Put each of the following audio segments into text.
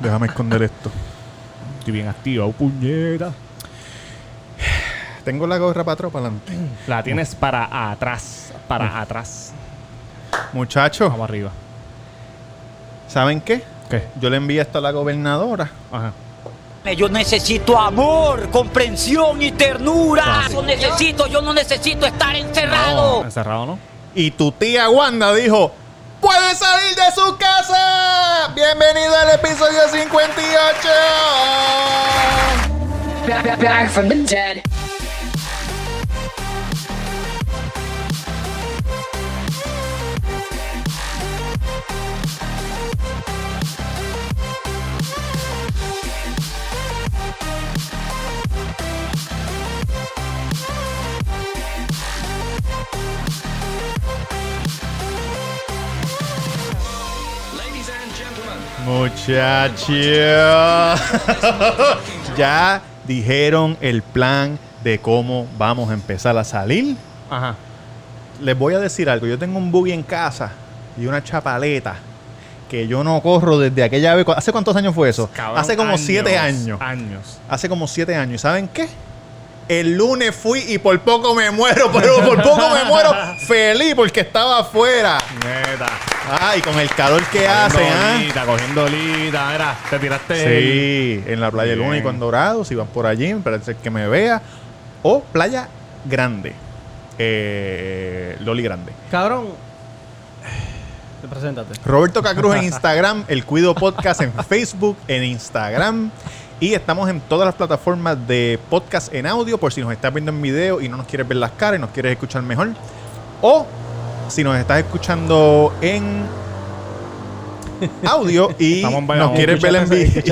Déjame esconder esto. Estoy bien activo, puñeta. Tengo la gorra para atrás para adelante. La tienes para atrás. Para atrás. Muchachos, Vamos arriba. ¿saben qué? ¿Qué? Yo le envié esto a la gobernadora. Ajá. Yo necesito amor, comprensión y ternura. Ah, Eso necesito, yo no necesito estar encerrado. Encerrado, ¿no? Y tu tía Wanda dijo: ¡Puede salir de su casa! ¡Bienvenido al episodio 58! Back, back, back from the dead. Muchachos, ya dijeron el plan de cómo vamos a empezar a salir. Ajá. Les voy a decir algo. Yo tengo un buggy en casa y una chapaleta que yo no corro desde aquella vez. ¿Hace cuántos años fue eso? Cabrón, Hace como siete años. Años. Hace como siete años. ¿Y saben qué? El lunes fui y por poco me muero, pero por poco me muero feliz porque estaba afuera. Neta. Ay, con el calor que hace, ¿ah? Cogiendo olita. Mira, te tiraste. Sí, en la playa del Bien. Único en Dorado, si van por allí, parece que me vea. O Playa Grande. Eh, Loli Grande. Cabrón. Preséntate. Roberto Cacruz en Instagram, El Cuido Podcast en Facebook, en Instagram. Y estamos en todas las plataformas de podcast en audio, por si nos estás viendo en video y no nos quieres ver las caras y nos quieres escuchar mejor. O si nos estás escuchando en audio y nos quieres ver en video.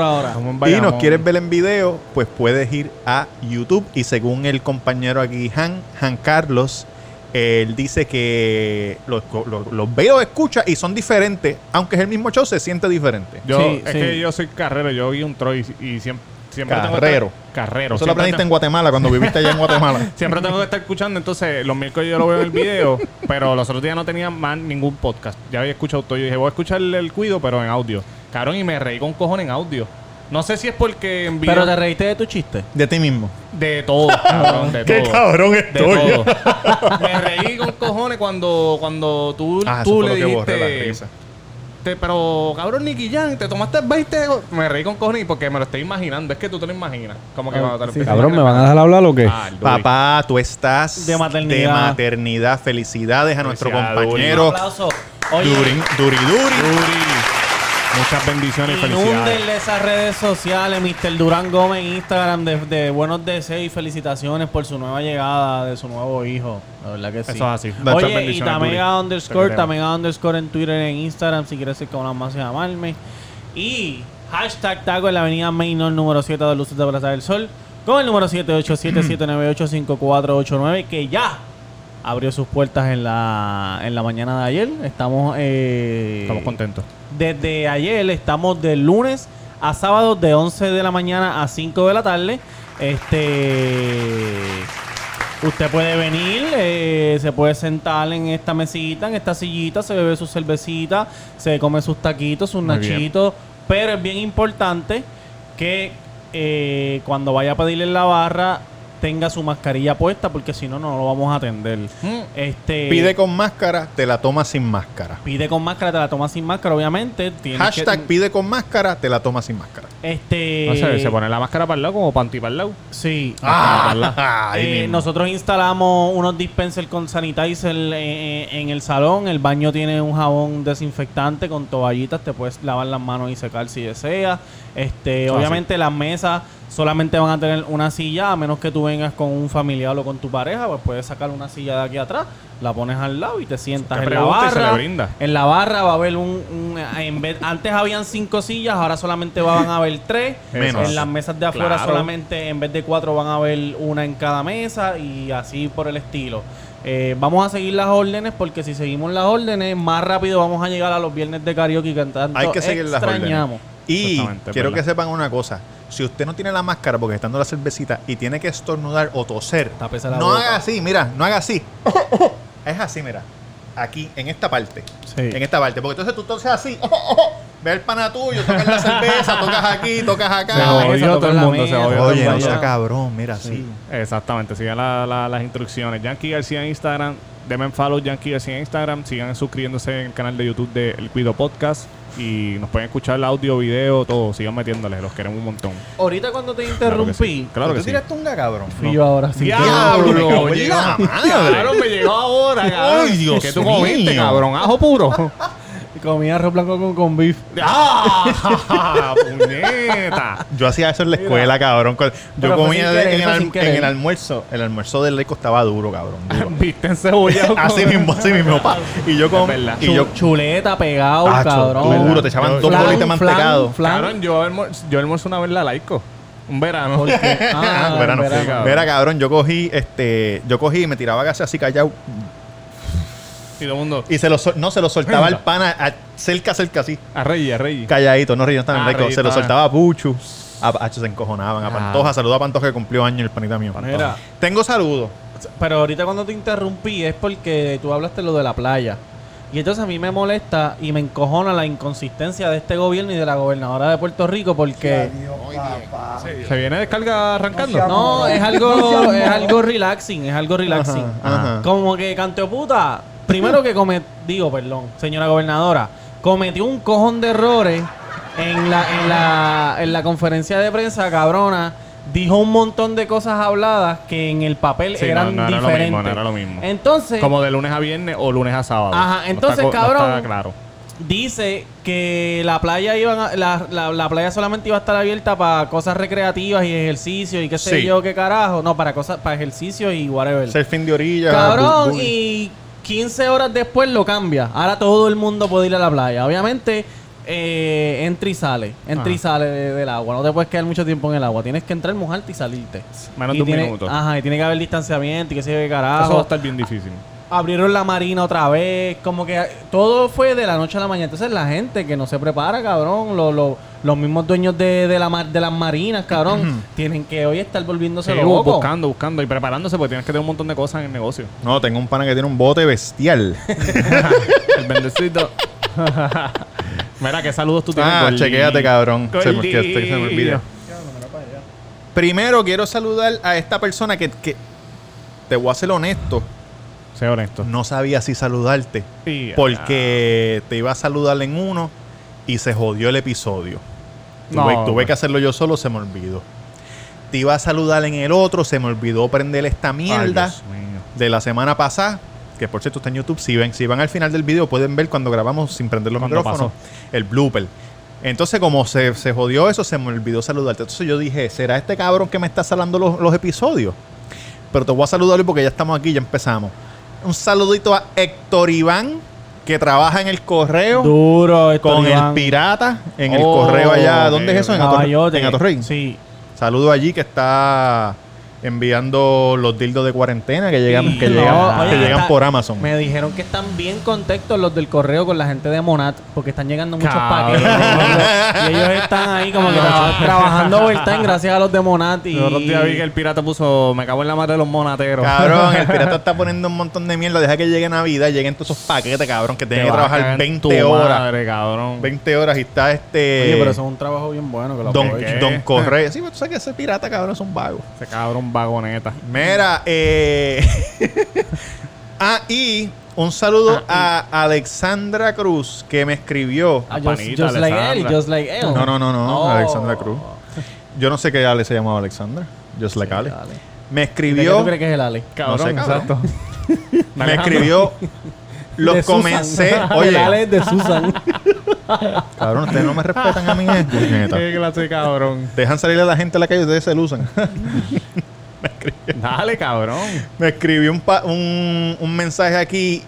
ahora. Y nos quieres ver en video, pues puedes ir a YouTube. Y según el compañero aquí, Han, Han Carlos, él dice que los, los, los veo, escucha y son diferentes. Aunque es el mismo show, se siente diferente. Yo, Sí, es sí. que yo soy carrero, yo vi un Troy y siempre, siempre Carrero. estar- carrero. Eso lo aprendiste en Guatemala, cuando viviste allá en Guatemala. Siempre tengo que estar escuchando, entonces los miércoles yo lo veo en el video, pero los otros días no tenía más ningún podcast. Ya había escuchado todo. Yo dije, voy a escuchar el cuido, pero en audio. Cabrón, y me reí con cojones en audio. No sé si es porque en. Pero te reíste de tu chiste. De ti mismo. De todo, cabrón, de Qué todo. cabrón De estoy. todo. me reí con cojones cuando, cuando tú, Ah, eso tú fue le lo que borré la dijiste. risa. te- pero, cabrón, Nicky Jan, te tomaste 20. go-". Me reí con cojones porque me lo estoy imaginando. Es que tú te lo imaginas. Como que cuando te lo empiezas Cabrón, ¿me van a dejar hablar o qué? Ah, el. Papá, tú estás De maternidad. de maternidad. Felicidades a nuestro Felicidades, compañero Un aplauso. Oye, Duri, Duri Duri. Duri. Muchas bendiciones y felicidades. esas redes sociales, Mr. Durán Gómez en Instagram, de, de buenos deseos y felicitaciones por su nueva llegada de su nuevo hijo. La verdad que sí. Eso es así. Muchas Oye, y Tamega underscore. Tamega underscore en Twitter, en Instagram, si quieres ser con una más y llamarme. Y hashtag taco en la avenida Mainor número 7 de Luces de Plaza del Sol, con el número 787-798-5489, que ya abrió sus puertas en la, en la mañana de ayer. Estamos, eh, Estamos contentos. Desde ayer estamos de lunes a sábado de 11 de la mañana a 5 de la tarde. Este usted puede venir, eh, se puede sentar en esta mesita, en esta sillita, se bebe su cervecita, se come sus taquitos, sus Muy bien. nachitos, pero es bien importante que eh, cuando vaya a pedirle en la barra tenga su mascarilla puesta porque si no no lo vamos a atender. Este Pide con máscara, te la tomas sin máscara. Pide con máscara, te la tomas sin máscara, obviamente. Hashtag que- pide con máscara, te la tomas sin máscara. Este. No sé, se pone la máscara para el lado como panty para el lado. Sí. Ah, Eh, nosotros instalamos unos dispensers con sanitizer eh, en el salón. El baño tiene un jabón desinfectante con toallitas. Te puedes lavar las manos y secar si deseas. Este, Eso obviamente las mesas solamente van a tener una silla, a menos que tú vengas con un familiar o con tu pareja, pues puedes sacar una silla de aquí atrás, la pones al lado y te sientas en la barra. le brinda. En la barra va a haber un, un- en vez, antes habían cinco sillas, ahora solamente van a haber tres. Menos. En las mesas de afuera Claro. solamente en vez de cuatro van a haber una en cada mesa y así por el estilo. Eh, vamos a seguir las órdenes porque si seguimos las órdenes, más rápido vamos a llegar a los viernes de karaoke que tanto Hay que seguir las extrañamos. órdenes. Y quiero verdad. que sepan una cosa. Si usted no tiene la máscara porque está dando la cervecita y tiene que estornudar o toser, Tápese la no boca. haga así, mira, no haga así. es así, mira. Aquí, en esta parte. Sí. En esta parte. Porque entonces tú toses así. Ve el pana tuyo, tocas la cerveza, tocas aquí, tocas Se acá. jodió todo el mundo, se Oye, no sea cabrón, mira, sí. Exactamente, sigan la- la- las instrucciones. Yankee García en Instagram, denme follow Yankee García en Instagram, sigan suscribiéndose en el canal de YouTube de El Cuido Podcast y nos pueden escuchar el audio, video, todo, sigan metiéndole, los queremos un montón. Ahorita cuando te Claro que interrumpí, sí. Claro que ¿Tú sí. tiraste un cabrón? fui yo ahora sí. ¡Diablo! me cago en llega- la madre. Claro, me llegó ahora, cabrón. Ay, Dios ¿Qué tú comiste, cabrón? ¿Ajo puro? Comí arroz blanco con, con beef. ¡Ah! ¡Puñeta! Yo hacía eso en la escuela, cabrón. Yo Pero fue comía sin querer, en, el, fue sin alm- querer. en el almuerzo. El almuerzo del Leco estaba duro, cabrón. Duro. Viste encebollado. así mismo, así mismo. pa. Y yo con. verdad. Y yo. Chu- chuleta pegado, Ah, cabrón. duro, te echaban Yo- dos flan, bolitas de flan, mantecado. flan. Cabrón, yo almuerzo, yo almuerzo una vez la laico. Un verano. Porque- ah, verano. verano. Sí, cabrón. Mira, cabrón, yo cogí, este, yo cogí y me tiraba gas así callado Y todo el mundo. y se lo sol- no se lo soltaba al pana a- cerca, cerca así, A Rey, a Rey. calladito, no río tan Ah, rico. Se lo ah. soltaba a Puchu. A Pacho se encojonaban. A Ah. Pantoja, saluda a Pantoja que cumplió año el panita mío. Mira. Tengo saludos. Pero ahorita cuando te interrumpí es porque tú hablaste lo de la playa. Y entonces a mí me molesta y me encojona la inconsistencia de este gobierno y de la gobernadora de Puerto Rico porque ¿Se viene descarga arrancando? no, es algo es algo relaxing, es algo relaxing. Ajá, ajá. Como que canteo puta, primero que come, digo, perdón, señora gobernadora, cometió un cojón de errores en la en la en la conferencia de prensa, cabrona. Dijo un montón de cosas habladas que en el papel Sí, eran no, no era lo diferentes. mismo, no era lo mismo. Entonces, Como de lunes a viernes o lunes a sábado. Ajá, No entonces, está co- no cabrón. claro. dice que la playa iban a- la, la- la playa solamente iba a estar abierta para cosas recreativas y ejercicio y qué sé Sí. yo qué carajo, no, para cosas para ejercicio y whatever. Surfing de orilla. Cabrón, y 15 horas después lo cambia. Ahora todo el mundo puede ir a la playa. Obviamente eh, entra y sale, entra y sale de- del agua. No te puedes quedar mucho tiempo en el agua. Tienes que entrar, mojarte y salirte. Menos Y de un tiene- minuto. Ajá, y tiene que haber distanciamiento y sé yo qué carajo Eso va a estar bien difícil. Abrieron la marina otra vez, como que todo fue de la noche a la mañana. Entonces la gente que no se prepara, cabrón, lo- lo- los mismos dueños de, de la mar- de las marinas, cabrón, tienen que hoy estar volviéndose Sí, locos. buscando, buscando y preparándose porque tienes que tener un montón de cosas en el negocio. No, tengo un pana que tiene un bote bestial. el bendecito. Mira, qué saludos tú tienes. ah, chequéate, cabrón. Se me, que- que se me olvida. Gordillo. Primero quiero saludar a esta persona que, que te voy a ser honesto, Honesto. no sabía si saludarte. Sí, Porque te iba a saludar en uno y se jodió el episodio. No, tuve, tuve que hacerlo yo solo, se me olvidó. Te iba a saludar en el otro, se me olvidó prender esta mierda de la semana pasada. Que por cierto está en YouTube. Si ven, si van al final del video, pueden ver cuando grabamos sin prender los micrófonos. El blooper. Entonces, como se, se jodió eso, se me olvidó saludarte. Entonces yo dije, ¿será este cabrón que me está salando los, los episodios? Pero te voy a saludar hoy porque ya estamos aquí, ya empezamos. Un saludito a Héctor Iván, que trabaja en el correo Duro, esto, con el pirata en el Oh, correo allá. ¿Dónde es eso? En, en Atorrey. Sí. Saludo allí que está enviando los dildos de cuarentena que llegan, Sí. que No, llegan, oye, que llegan está- por Amazon. Me dijeron que están bien contentos los del correo con la gente de Monat porque están llegando muchos Cabrón. paquetes. y ellos están ahí como que traba- trabajando overtime gracias a los de Monat. Y... Los otros días vi que el pirata puso, me cago en la madre de los monateros. Cabrón, el pirata está poniendo un montón de mierda. Deja que llegue Navidad, lleguen todos esos paquetes, cabrón, que Te tienen que trabajar en 20 tu horas. madre, cabrón. 20 horas y está este. Oye, pero eso es un trabajo bien bueno que lo Don. Don Correa. Sí, pero tú sabes que ese pirata, cabrón, es un vago. Ese cabrón vagoneta. Mira, eh. ah, y un saludo a Alexandra Cruz que me escribió. Ah, just, panita, just like él, just like él. No, no, no, no, Oh. Alexandra Cruz. Yo no sé qué Ale se llamaba Alexandra. Just like Ale. dale. Me ¿De qué escribió. tú crees que es el Ale? Cabrón, sé, exacto. Me escribió. Los De Susan. comencé. el Ale Oye, de Susan. cabrón, ustedes no me respetan a mí, eh. Qué clase de cabrón. Dejan salir a la gente a la calle y ustedes se lucen. Dale, cabrón. Me escribió un, un, un mensaje aquí.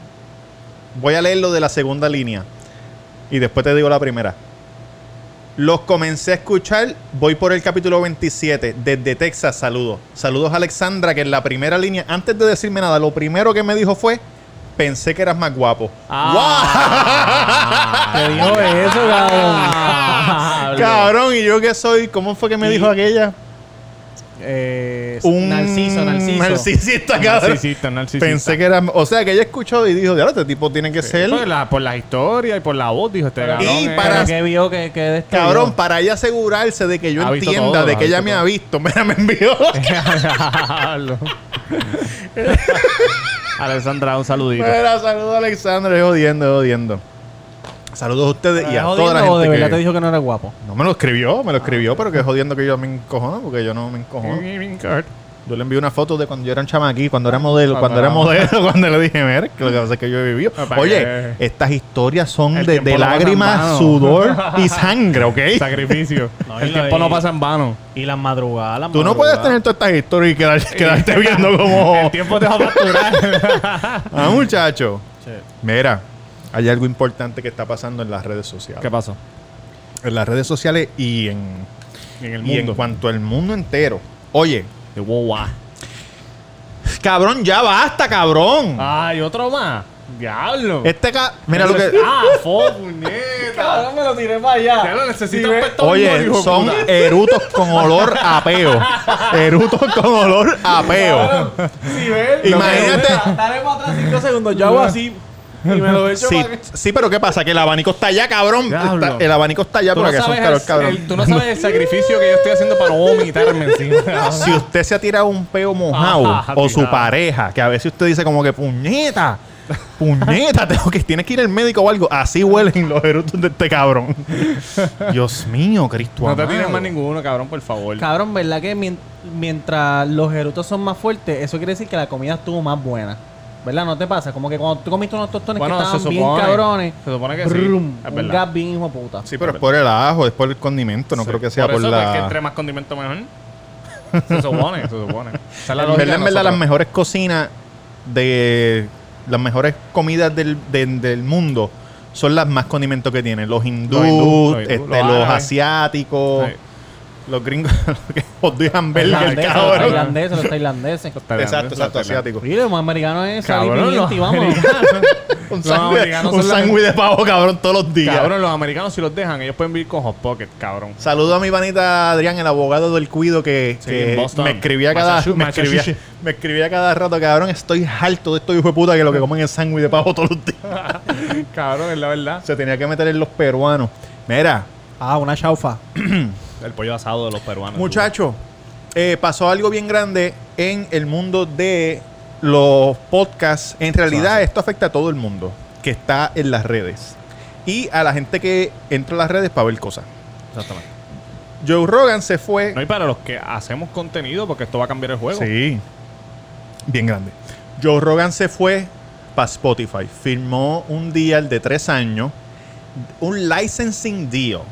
Voy a leerlo de la segunda línea. Y después te digo la primera. Los comencé a escuchar. Voy por el capítulo 27. Desde Texas, saludos. Saludos a Alexandra, que en la primera línea, antes de decirme nada, lo primero que me dijo fue: Pensé que eras más guapo. Ah. Te dijo eso, cabrón. Cabrón, y yo que soy, ¿cómo fue que me Y- dijo aquella? Eh, Un Narciso, Narciso. Narcisista, cabrón. Narcisista, narcisista. Pensé que era. O sea, que ella escuchó y dijo: Diablo, este tipo tiene que ser. Por la, por la historia y por la voz, dijo este cabrón. Y eh. para- que vio que, que Cabrón, para ella asegurarse de que yo entienda, todo, de que ella me ha visto. Mira, me envió. Alexandra, un saludito. Mira, saludos a Alexandra, es jodiendo, es jodiendo. Saludos a ustedes y ¿Es a toda la o de gente verdad que... te dijo que no eres guapo? No me lo escribió, me lo escribió, pero que jodiendo que yo me encojono, porque yo no me encojono. Yo le envié una foto de cuando yo era un chamaquí, cuando era modelo, Ah, cuando era modelo, cuando le dije, mira, que lo que pasa es que yo he vivido. Ah, ¿para Oye, estas historias son El de, lágrimas, sudor y sangre, ¿ok? Sacrificio. No, el tiempo no pasa en vano. Y las madrugadas, las Tú no puedes tener todas estas historias y quedar- quedarte viendo como... El tiempo te va a facturar. Ah, muchacho. Sí. Mira, hay algo importante que está pasando en las redes sociales. ¿Qué pasó? En las redes sociales y en, En el y en mundo. cuanto al mundo entero. Oye, De guau. cabrón, ya basta, cabrón. Ay, otro más. Diablo. Este ca... Mira lo que... Ah, fo, puñeta. Cabrón, me lo tiré para allá. Ya lo necesito. Oye, son erutos con olor a peo. Erutos con olor a peo. Si ves, Imagínate- Dale para atrás 5 segundos. Yo hago así y me lo echo Sí, para que- sí, pero ¿qué pasa? Que el abanico está allá, cabrón. Está- el abanico está allá no, porque son el- cabrón. el- tú no sabes el sacrificio que yo estoy haciendo para no vomitarme encima. Si usted se ha tirado un peo mojado Ajá, o su pareja, que a veces usted dice como que puñeta, puñeta, tengo que tienes que ir al médico o algo. Así huelen los erutos de este cabrón. Dios mío, Cristo. No te tires más ninguno, cabrón, por favor. Cabrón, ¿verdad que mien- mientras los erutos son más fuertes, eso quiere decir que la comida estuvo más buena? ¿Verdad? ¿No te pasa? Como que cuando tú comiste unos tostones Bueno, que estaban bien cabrones, Se supone que sí. brum, Es un verdad. gas bien hijo de puta. Sí, pero es por el ajo, es por el condimento, no Sí. creo que sea por, eso, la. Es que entre más condimento mejor. Se supone, se supone. Esa es la en verdad, de en verdad, las mejores cocinas de las mejores comidas del, de- del mundo son las más condimentos que tienen. Los hindús, Los hindú, los hindú, este, los asiáticos, Sí. Los gringos, que odian hamburger, Tailandeses, los cabrón. tailandeses, los tailandeses. Exacto, exacto, asiático. Sí, los americanos es salir Cabrón, pimienta los y vamos. Un sándwich de pavo, cabrón, todos los días. Cabrón, los americanos si los dejan, ellos pueden vivir con Hot Pocket, cabrón. Saludo a mi panita Adrián, el abogado del cuido, que, Sí, me escribía cada me escribía, me escribía cada rato, cabrón, estoy harto de estos hijos de puta que lo que comen es sándwich de pavo todos los días. cabrón, es la verdad. Se tenía que meter en los peruanos. Mira, Ah, una chaufa. El pollo asado de los peruanos. muchacho, eh, pasó algo bien grande en el mundo de los podcasts. En realidad, esto afecta a todo el mundo que está en las redes y a la gente que entra a las redes para ver cosas. Exactamente. Joe Rogan se fue. No, y para los que hacemos contenido, porque esto va a cambiar el juego. Sí. Bien grande. Joe Rogan se fue para Spotify. Firmó un deal de tres años. Un licensing deal.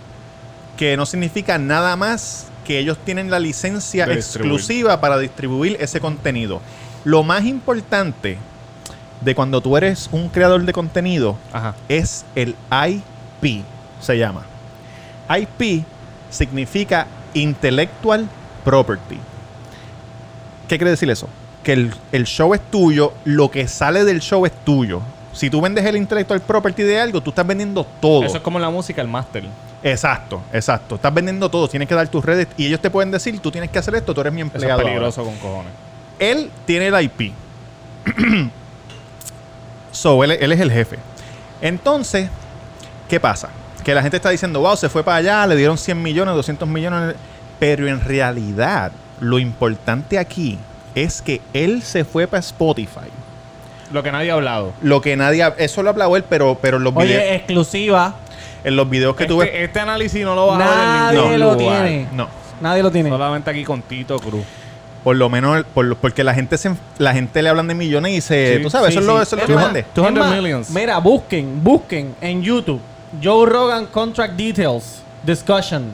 Que no significa nada más que ellos tienen la licencia De distribuir. exclusiva para distribuir ese contenido. Lo más importante de cuando tú eres un creador de contenido Ajá. es el IP, se llama. IP significa Intellectual Property. ¿Qué quiere decir eso? Que el, el show es tuyo, lo que sale del show es tuyo. Si tú vendes el Intellectual Property de algo, tú estás vendiendo todo. Eso es como la música, el máster. Exacto, exacto. Estás vendiendo todo, tienes que dar tus redes y ellos te pueden decir, tú tienes que hacer esto, tú eres mi Eso es empleado. ahora". peligroso con cojones. Él tiene el IP. so, él, él es el jefe. Entonces, ¿qué pasa? Que la gente está diciendo, wow, se fue para allá, le dieron 100 millones, 200 millones. Pero en realidad, lo importante aquí es que él se fue para Spotify. Lo que nadie ha hablado. Lo que nadie... ha- Eso lo hablado él, pero, pero en, los videos, Oye, exclusiva. en los videos que este, tú ves... este análisis no lo vas a Nadie ver en ningún lo lugar. tiene. No. Nadie lo tiene. Solamente aquí con Tito Cruz. Por lo menos, por lo- porque la gente se, la gente le hablan de millones y se... Sí, tú sabes, Sí, eso es lo, eso es lo es 200 más, millions. Mira, busquen, busquen en YouTube Joe Rogan Contract Details Discussion.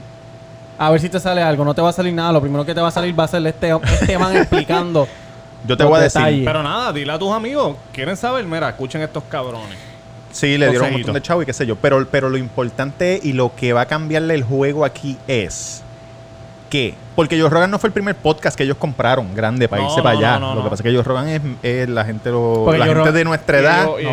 A ver si te sale algo. No te va a salir nada. Lo primero que te va a salir va a ser este, este man explicando. Yo te voy a decir... detalles. Pero nada, dile a tus amigos. ¿Quieren saber? Mira, escuchen estos cabrones. Sí, le dieron un Consejito. montón de chavo y qué sé yo. Pero, pero lo importante y lo que va a cambiarle el juego aquí es qué? Porque Joe Rogan no fue el primer podcast que ellos compraron grande para No, irse para allá. no, no, lo que pasa es que Joe Rogan es, es la gente, lo- Porque la gente Rogan- de nuestra edad. lo es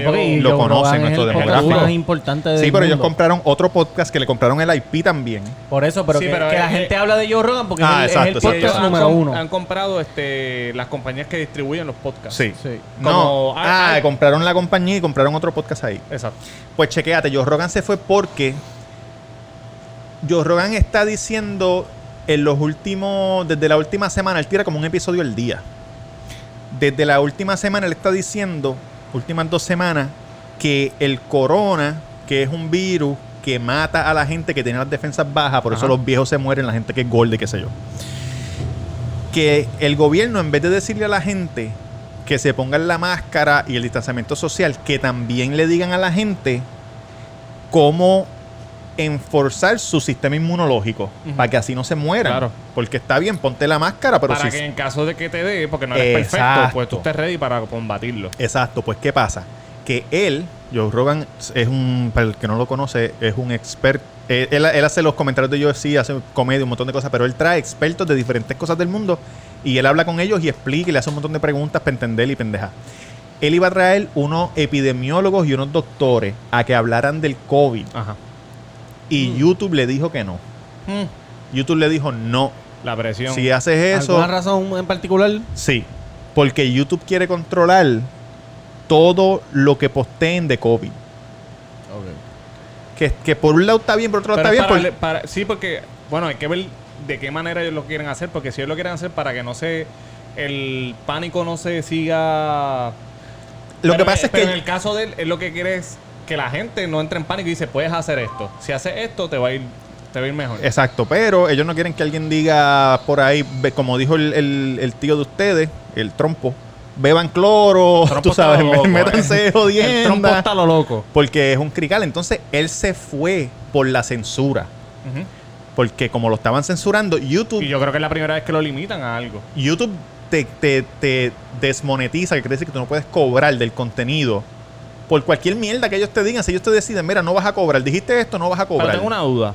nuestro demográfico. más importante del Sí, pero ellos compraron otro podcast que le compraron el IP también. Por eso, pero Sí, que, pero que es la gente habla de Joe Rogan porque Ah, es, el- exacto, es el podcast han, número uno. han comprado este, las compañías que distribuyen los podcasts. Sí. Sí. No. Como- ah, ah, ah. compraron la compañía y compraron otro podcast ahí. Exacto. Pues chequéate, Joe Rogan se fue porque Joe Rogan está diciendo en los últimos, desde la última semana, él tira como un episodio al día. Desde la última semana él está diciendo, últimas dos semanas, que el corona, que es un virus que mata a la gente que tiene las defensas bajas, por eso los viejos se mueren, la gente que es gorda y qué sé yo. Que el gobierno, en vez de decirle a la gente que se pongan la máscara y el distanciamiento social, que también le digan a la gente cómo enforzar su sistema inmunológico para que así no se mueran. Claro. Porque está bien, ponte la máscara, pero para si que en caso de que te dé, porque no eres Exacto. perfecto, pues tú estés ready para combatirlo. Exacto, pues ¿qué pasa? Que él, Joe Rogan, es un, para el que no lo conoce, es un experto. Él, él- él hace los comentarios de UFC, hace comedia, un montón de cosas, pero él trae expertos de diferentes cosas del mundo y él habla con ellos y explica y le hace un montón de preguntas para entender y pendeja. Él iba a traer unos epidemiólogos y unos doctores a que hablaran del COVID Ajá. Y YouTube le dijo que no. Mm, YouTube le dijo no. La presión. Si haces eso, ¿Alguna razón en particular? Sí, porque YouTube quiere controlar todo lo que posteen de COVID. Que, que por un lado está bien, por otro lado Pero está bien. es por- para- para- sí, porque, bueno, hay que ver de qué manera ellos lo quieren hacer, porque si ellos lo quieren hacer para que no se, el pánico no se siga... Lo Pero que pasa es pero que en el caso de él, él lo que quiere es que la gente no entre en pánico y dice, puedes hacer esto. Si haces esto, te va a ir, te va a ir mejor. Exacto, pero ellos no quieren que alguien diga por ahí, como dijo el, el- el tío de ustedes, el trompo, beban cloro, tú sabes, loco, mé- métanse eh. El trompo jodienda. está lo loco. Porque es un crical. Entonces él se fue por la censura. Porque como lo estaban censurando, YouTube, Y yo creo que es la primera vez que lo limitan a algo. YouTube te, te, te desmonetiza, que quiere decir que tú no puedes cobrar del contenido. Por cualquier mierda que ellos te digan, si ellos te deciden, mira, no vas a cobrar, dijiste esto, no vas a Pero cobrar. tengo una duda.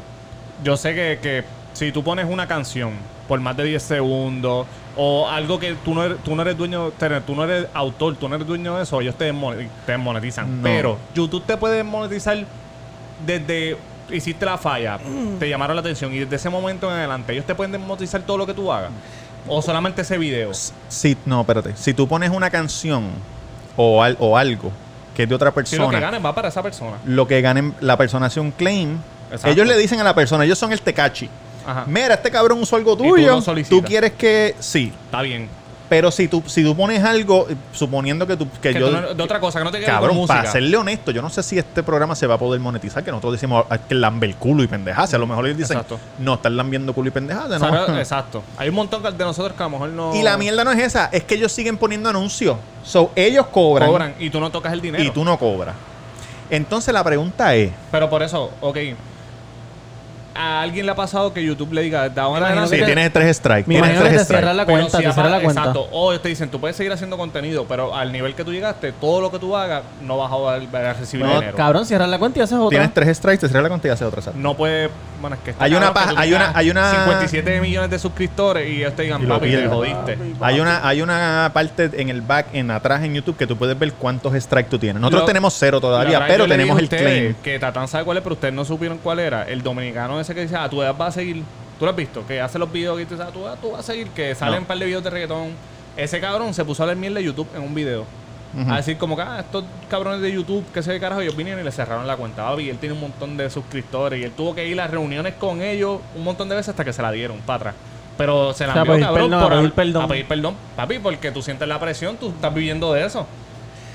Yo sé que, que si tú pones una canción por más de 10 segundos o algo que tú no eres, tú no eres dueño, tú no eres autor, tú no eres dueño de eso, ellos te, desmone- te desmonetizan. No. Pero YouTube te puede monetizar desde hiciste la falla, te llamaron la atención y desde ese momento en adelante ellos te pueden desmonetizar todo lo que tú hagas. O solamente ese video. Si, no, espérate. Si tú pones una canción o, al- o algo que es de otra persona, lo que ganen va para esa persona. lo que ganen, la persona hace un claim. Exacto. Ellos le dicen a la persona, ellos son el tecachi. Ajá. Mira, este cabrón usó algo tuyo. lo tú, quieres que. Sí. Está bien. Pero si tú, si tú pones algo, eh, suponiendo que tú. Que Que yo, tú no- de otra cosa, que no te quedes con Cabrón, música. para serle honesto, yo no sé si este programa se va a poder monetizar, que nosotros decimos ah, que lambe el culo y pendejase. A lo mejor ellos dicen, Exacto. no, están lambiendo culo y pendejase, O ¿no? sea, exacto. Hay un montón de nosotros que a lo mejor no. Y la mierda no es esa, es que ellos siguen poniendo anuncios. So, ellos cobran, cobran y tú no tocas el dinero. y tú no cobras. Entonces la pregunta es, Pero por eso, ok. A alguien le ha pasado que YouTube le diga, da una si que- tienes tres strikes, Me tienes tres te cierra strikes. la Pero cuenta, si te cierra la cuenta. Exacto. O ellos te dicen, tú puedes seguir haciendo contenido, pero al nivel que tú llegaste, todo lo que tú hagas, no vas a, volver a recibir No, dinero. Cabrón, cierra la cuenta y haces otra. Tienes tres strikes, te cierra la cuenta y hace otra. exacto. No puede. Bueno, es que Hay una que paja- hay una- hay una- 57 millones de suscriptores y ellos te digan, Y lo papi, te jodiste. Hay una, hay una parte en el back, en atrás en YouTube, que tú puedes ver cuántos strikes tú tienes. Nosotros Lo- tenemos cero La todavía, pero tenemos el claim. Que Tatán sabe cuál es, pero ustedes no supieron cuál era. El dominicano ese que dice, ah, tú vas a seguir. ¿Tú lo has visto? Que hace los videos y tú dices, ah, tú, tú vas a seguir. Que salen No. un par de videos de reggaetón. Ese cabrón se puso a leer miel de YouTube en un video. Ujú. A decir como que, ah, estos cabrones de YouTube, que se carajo, ellos vinieron y le cerraron la cuenta. Papi, y él tiene un montón de suscriptores y él tuvo que ir a reuniones con ellos un montón de veces hasta que se la dieron para atrás. Pero se la O sea, envió, pedir cabrón, perdón, por a pedir perdón. a pedir perdón. Papi, porque tú sientes la presión, tú estás viviendo de eso.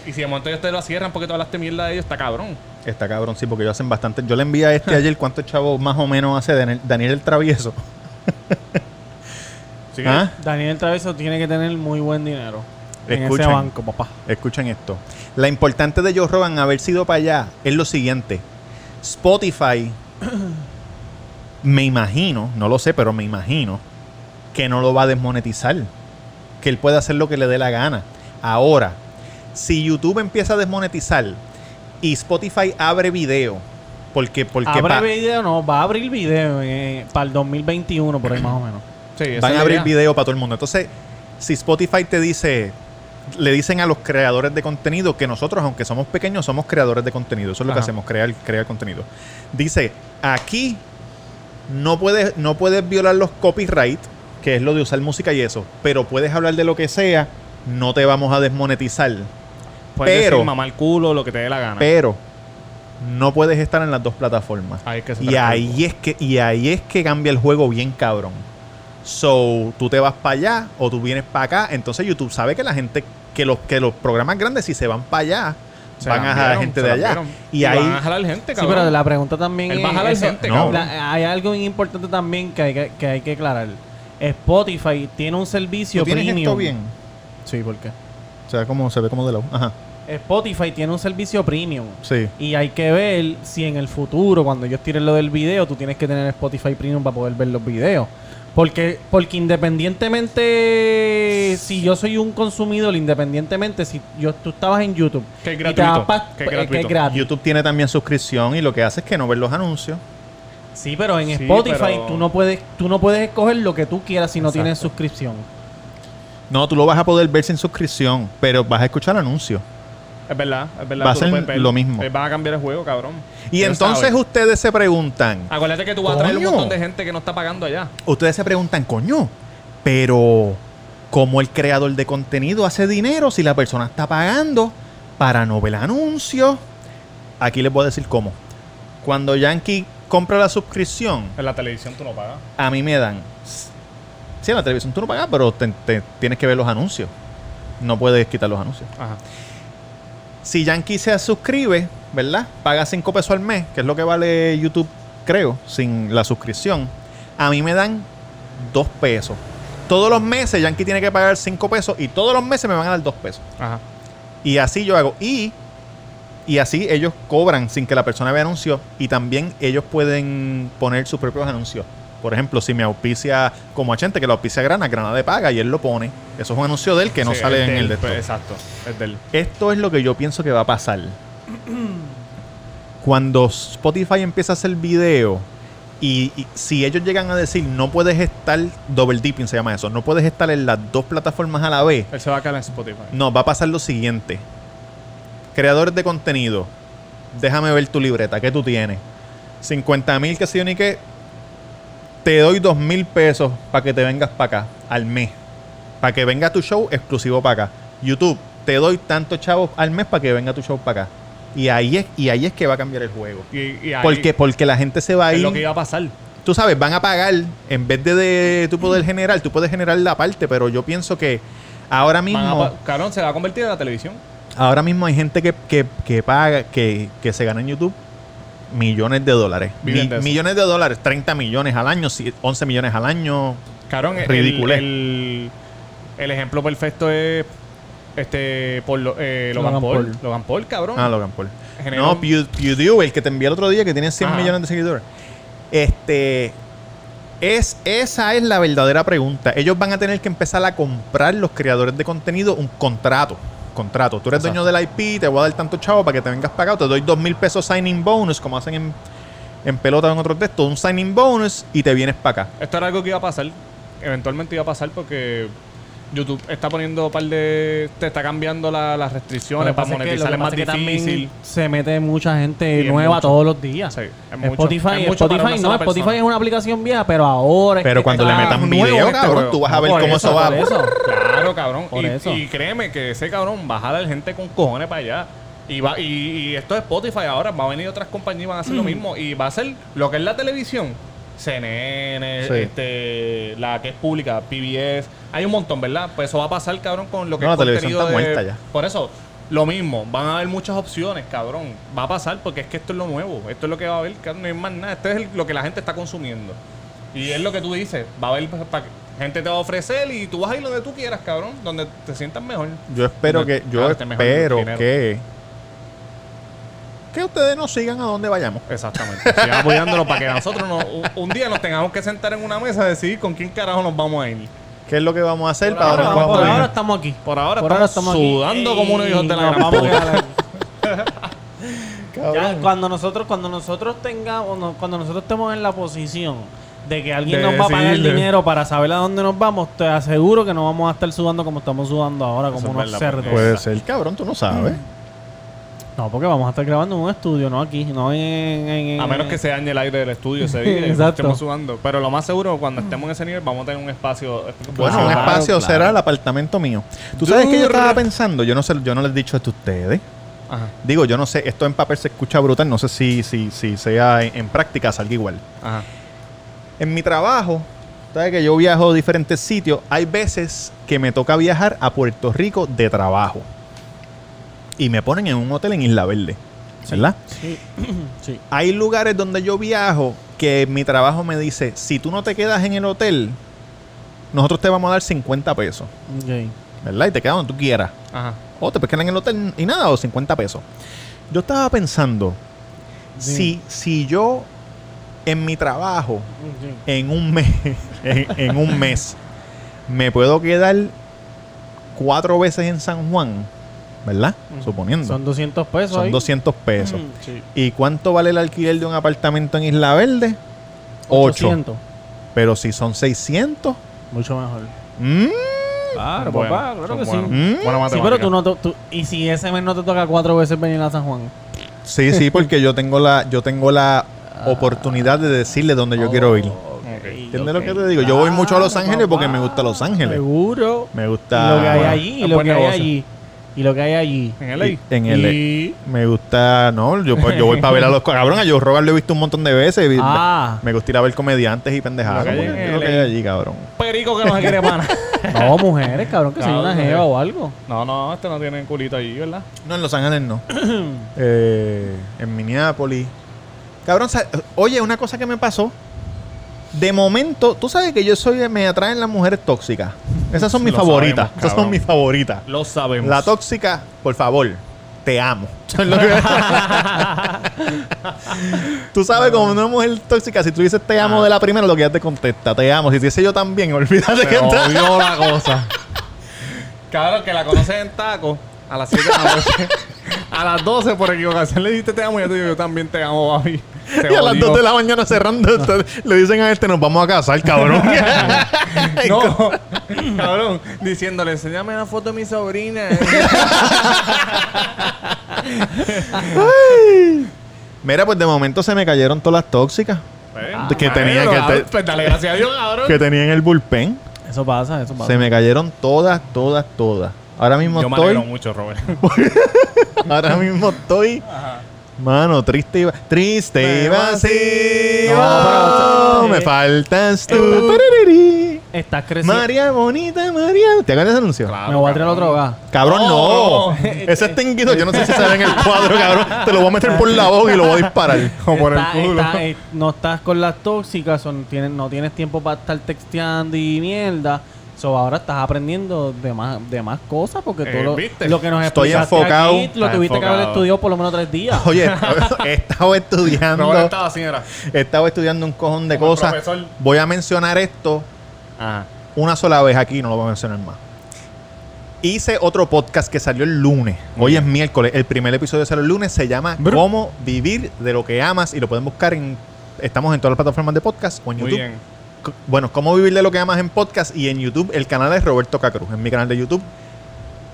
Y si de momento ellos te lo cierran porque tú hablaste mierda de ellos, está cabrón. Está cabrón, sí, porque ellos hacen bastante. Yo le envié a este ayer cuántos chavos más o menos hace Daniel, Daniel el Travieso. Sí que- ¿Ah? Daniel Traveso tiene que tener muy buen dinero. En Escuchen. ese banco, papá. Escuchen esto. La importante de Joe Rogan haber sido para allá es lo siguiente. Spotify, me imagino, no lo sé, pero me imagino que no lo va a desmonetizar. Que él puede hacer lo que le dé la gana. Ahora, si YouTube empieza a desmonetizar y Spotify abre video, porque, porque Abre pa- video, no, va a abrir video eh, para el 2021, por ahí más o menos. Sí, van a abrir idea. video para todo el mundo. Entonces, si Spotify te dice, le dicen a los creadores de contenido que nosotros, aunque somos pequeños, somos creadores de contenido. Eso es lo que hacemos, crear, crear contenido. Dice, aquí no puedes, no puedes violar los copyright, que es lo de usar música y eso, pero puedes hablar de lo que sea, no te vamos a desmonetizar. Puedes pero- decir mamar culo, lo que te dé la gana. Pero no puedes estar en las dos plataformas. Ahí es que se Y ahí es que y ahí es que cambia el juego bien cabrón. So, tú te vas para allá o tú vienes para acá, entonces YouTube sabe que la gente que los que los programas grandes si se van para allá Se van a jalar gente de allá. Y ahí van a jalar gente, Sí, cabrón. pero la pregunta también Él es... va a jalar eso- gente, No. La- hay algo importante también que hay que, que hay que aclarar. Spotify tiene un servicio ¿Tú tienes premium. esto bien? Sí, ¿por qué? O sea, como se ve como de lado. Ajá. Spotify tiene un servicio premium. Sí. Y hay que ver si en el futuro, cuando ellos tiren lo del video, tú tienes que tener Spotify Premium para poder ver los videos. Porque, porque independientemente, si yo soy un consumidor, independientemente, si yo, tú estabas en YouTube, Que es y te vas gratuito, pa- que es gratuito. gratis. YouTube tiene también suscripción y lo que hace es que no ver los anuncios. Sí, pero en Sí, Spotify pero- tú no puedes tú no puedes escoger lo que tú quieras si no tienes suscripción. No, tú lo vas a poder ver sin suscripción, pero vas a escuchar anuncios. Es verdad, es verdad. Va a ser lo mismo. Eh, Van a cambiar el juego, cabrón. Y entonces ustedes se preguntan, Acuérdate que tú vas a traer un montón de gente que no está pagando allá. ustedes se preguntan, coño, pero ¿cómo el creador de contenido hace dinero si la persona está pagando para no ver anuncios? Aquí les voy a decir cómo. Cuando Yankee compra la suscripción, En la televisión tú no pagas. a mí me dan... Sí, en la televisión tú no pagas, pero te- te- tienes que ver los anuncios. No puedes quitar los anuncios. Ajá. Si Yankee se suscribe, ¿verdad? Paga 5 pesos al mes, que es lo que vale YouTube, creo, sin la suscripción. A mí me dan 2 pesos. Todos los meses Yankee tiene que pagar 5 pesos y todos los meses me van a dar 2 pesos. Ajá. Y así yo hago. Y, y así ellos cobran sin que la persona vea anuncios y también ellos pueden poner sus propios anuncios. Por ejemplo, si me auspicia como a Chente, que lo auspicia Grana, Grana le paga y él lo pone. Eso es un anuncio de él que no Sí, sale en de el de pues. Exacto, es del. Esto es lo que yo pienso que va a pasar. Cuando Spotify empieza a hacer video y, y si ellos llegan a decir no puedes estar, double dipping se llama eso, no puedes estar en las dos plataformas a la vez, Él se va a quedar en Spotify. no, va a pasar lo siguiente. Creadores de contenido, déjame ver tu libreta, ¿qué tú tienes? 50 mil, que yo ni qué. Te doy 2 mil pesos para que te vengas para acá al mes. Para que venga tu show exclusivo para acá. YouTube, te doy tantos chavos al mes para que venga tu show para acá. Y ahí es, y ahí es que va a cambiar el juego. Y, y ahí Porque, porque la gente se va a es ir. lo que iba a pasar. Tú sabes, van a pagar. En vez de, de tú poder generar, tú puedes generar la parte, pero yo pienso que ahora mismo. cabrón, se va a convertir en la televisión. Ahora mismo hay gente que, que, que paga, que, que se gana en YouTube millones de dólares. Mi- de millones de dólares, 30 millones al año, si- 11 millones al año. Cabrón, el, Ridiculez. el, el ejemplo perfecto es este por lo- eh, Logan, Logan Paul. Paul. Logan Paul, cabrón. Ah, Logan Paul. Generó- No, Pew- PewDiePie, el que te envié el otro día, que tiene 100 Ajá. millones de seguidores. Este. Es, esa es la verdadera pregunta. Ellos van a tener que empezar a comprar los creadores de contenido un contrato. Contrato. Tú eres Exacto. dueño del IP, te voy a dar tanto chavo para que te vengas pagado. Te doy dos mil pesos signing bonus, como hacen en, en pelota o en otros textos. Un signing bonus y te vienes para acá. Esto era algo que iba a pasar. Eventualmente iba a pasar porque YouTube está poniendo un par de. Te está cambiando la- las restricciones para es que- monetizar es más es que difícil. se mete mucha gente Y es nueva mucho. todos los días. Sí, es mucho. Spotify, Es mucho Spotify una no, Spotify persona. es una aplicación vieja, pero ahora es Pero que cuando le metan video, este cabrón, tú vas a ver Por cómo eso, eso va. por eso. Claro, cabrón. Por y, eso. y créeme que ese cabrón va a jalar gente con cojones para allá. Y, va, y, y esto es Spotify ahora. Va a venir otras compañías y van a hacer lo mismo. Y va a ser lo que es la televisión. CNN, Sí. este, la que es pública, PBS. Hay un montón, ¿verdad? Pues eso va a pasar, cabrón, con lo que No, es la televisión contenido está de- muerta ya. Por eso, lo mismo. Van a haber muchas opciones, cabrón. Va a pasar porque es que esto es lo nuevo. Esto es lo que va a haber, cabrón. No hay más nada. Esto es el- lo que la gente está consumiendo. Y es lo que tú dices. Va a haber pa- gente te va a ofrecer y tú vas a ir donde tú quieras, cabrón. Donde te sientas mejor. Yo espero Donde que, yo espero dinero. que, que ustedes nos sigan a donde vayamos. Exactamente. Sigan apoyándolo para que nosotros no- un, día nos tengamos que sentar en una mesa a decidir con quién carajo nos vamos a ir. ¿Qué es lo que vamos a hacer? Por ¿Para ahora, nos por vamos a ir? ahora estamos aquí. Por ahora Por estamos, aquí. sudando como unos hijos de la Nos gran aquí. Ya, cuando nosotros cuando nosotros tengamos no- cuando nosotros estemos en la posición de que alguien De nos va a pagar el decirle. dinero para saber a dónde nos vamos, te aseguro que no vamos a estar sudando como estamos sudando ahora, como unos cerdos. Puede ser, cabrón, tú no sabes. No, porque vamos a estar grabando en un estudio, no aquí, no en... en- en- A menos que se dañe el aire del estudio ese día y Exacto. estemos sudando. Pero lo más seguro, cuando estemos en ese nivel, vamos a tener un espacio. Bueno, un Claro, espacio claro. será el apartamento mío. ¿Tú sabes que yo estaba pensando? Yo no sé, yo no les he dicho esto a ustedes. Ajá. Digo, yo no sé, esto en papel se escucha brutal, no sé si, si, si sea en, en práctica salga igual. Ajá. En mi trabajo, sabes que yo viajo a diferentes sitios, hay veces que me toca viajar a Puerto Rico de trabajo. Y me ponen en un hotel en Isla Verde. ¿Verdad? Sí. sí. Hay lugares donde yo viajo que mi trabajo me dice, si tú no te quedas en el hotel, nosotros te vamos a dar 50 pesos. ¿Verdad? Y te quedas donde tú quieras. Ajá. O te quedar en el hotel y nada, o 50 pesos. Yo estaba pensando, si, si yo en mi trabajo, en un mes, en, en un mes, me puedo quedar cuatro veces en San Juan, ¿verdad? Suponiendo. Son 200 pesos Son ahí. 200 pesos. Mm, sí. ¿Y cuánto vale el alquiler de un apartamento en Isla Verde? 8. 800. Pero si son 600, Mucho mejor. mm, Claro, Bueno, papá, claro que sí. Mm. Buena Sí, pero tú no... tú- y si ese mes no te toca cuatro veces venir a San Juan. sí, sí, porque yo tengo la, yo tengo la oportunidad de decirle dónde yo quiero ir. ¿Entiendes lo que te digo? Yo voy mucho a Los Ángeles porque me gusta Los Ángeles. Seguro. Me gusta. lo que hay allí, lo que hay allí. Y lo que hay allí. En LA. En el Y- Me gusta, no, yo, pues, yo voy para ver a los cabrón, a Joe Rogan lo he visto un montón de veces. y Ah. Me gusta ir a ver comediantes y pendejadas. Lo que hay en lo que LA. hay allí, cabrón. Perico que no se quiere pana. No, mujeres, cabrón, que soy Cabrón, una mujeres. jeva o algo. no, no, este no tiene culito allí, ¿verdad? No, en Los Ángeles no. Eh, en Minneapolis. Cabrón, oye, una cosa que me pasó. De momento, tú sabes que yo soy, me atraen las mujeres tóxicas. Esas son mis Lo favoritas. sabemos, Esas son cabrón. mis favoritas. Lo sabemos. La tóxica, por favor, te amo. Es lo que- tú sabes, como una mujer tóxica, si tú dices te amo de la primera, lo que ya te contesta, te amo. Si dice yo también, olvídate que está. odió la cosa. Cabrón, que la conoces en taco a las 7 de la noche. A las 12 por equivocación le dijiste te amo y yo te digo yo también te amo, papi. Se Y a las odió. 2 de la mañana cerrando, le dicen a este, nos vamos a casar, cabrón. No, cabrón, diciéndole, enséñame la foto de mi sobrina. Mira, pues de momento se me cayeron todas las tóxicas Ah, que tenía que cabrón, te- Pues dale gracias a Dios, cabrón. que tenía en el bullpen. Eso pasa, eso pasa. Se me cayeron todas, todas, todas. Ahora mismo Yo me alegro estoy, mucho, Robert. ahora mismo estoy, mano, triste y va- triste y vacío. No, pero- me faltas tú. Estás- Parariri. Estás creciendo. María bonita, María. ¿Te acuerdas de ese anuncio? Claro, Me voy a tirar cabrón. otro gas. Cabrón, Oh. no. Ese es tinguito. Yo no sé si se ve en el cuadro, cabrón. Te lo voy a meter por la boca y lo voy a disparar. O por el culo. está- eh, no estás con las tóxicas, son- tienes, no tienes tiempo para estar texteando y mierda. So, ahora estás aprendiendo de más, de más cosas porque Eh, todo lo, que nos Estoy enfocado. aquí, lo tuviste que haber estudiado por lo menos tres días. Oye, he estado estudiando. Robert estaba era. He estado estudiando un cojón de Como cosas. Voy a mencionar esto Ajá. una sola vez aquí, no lo voy a mencionar más. Hice otro podcast que salió el lunes. Muy Hoy bien. es miércoles. El primer episodio salió el lunes. Se llama. Cómo vivir de lo que amas. Y lo pueden buscar en. Estamos en todas las plataformas de podcast o en Muy YouTube. bien. Bueno, Cómo vivir de lo que amas en podcast. Y en YouTube, el canal es Roberto Cacruz. En mi canal de YouTube.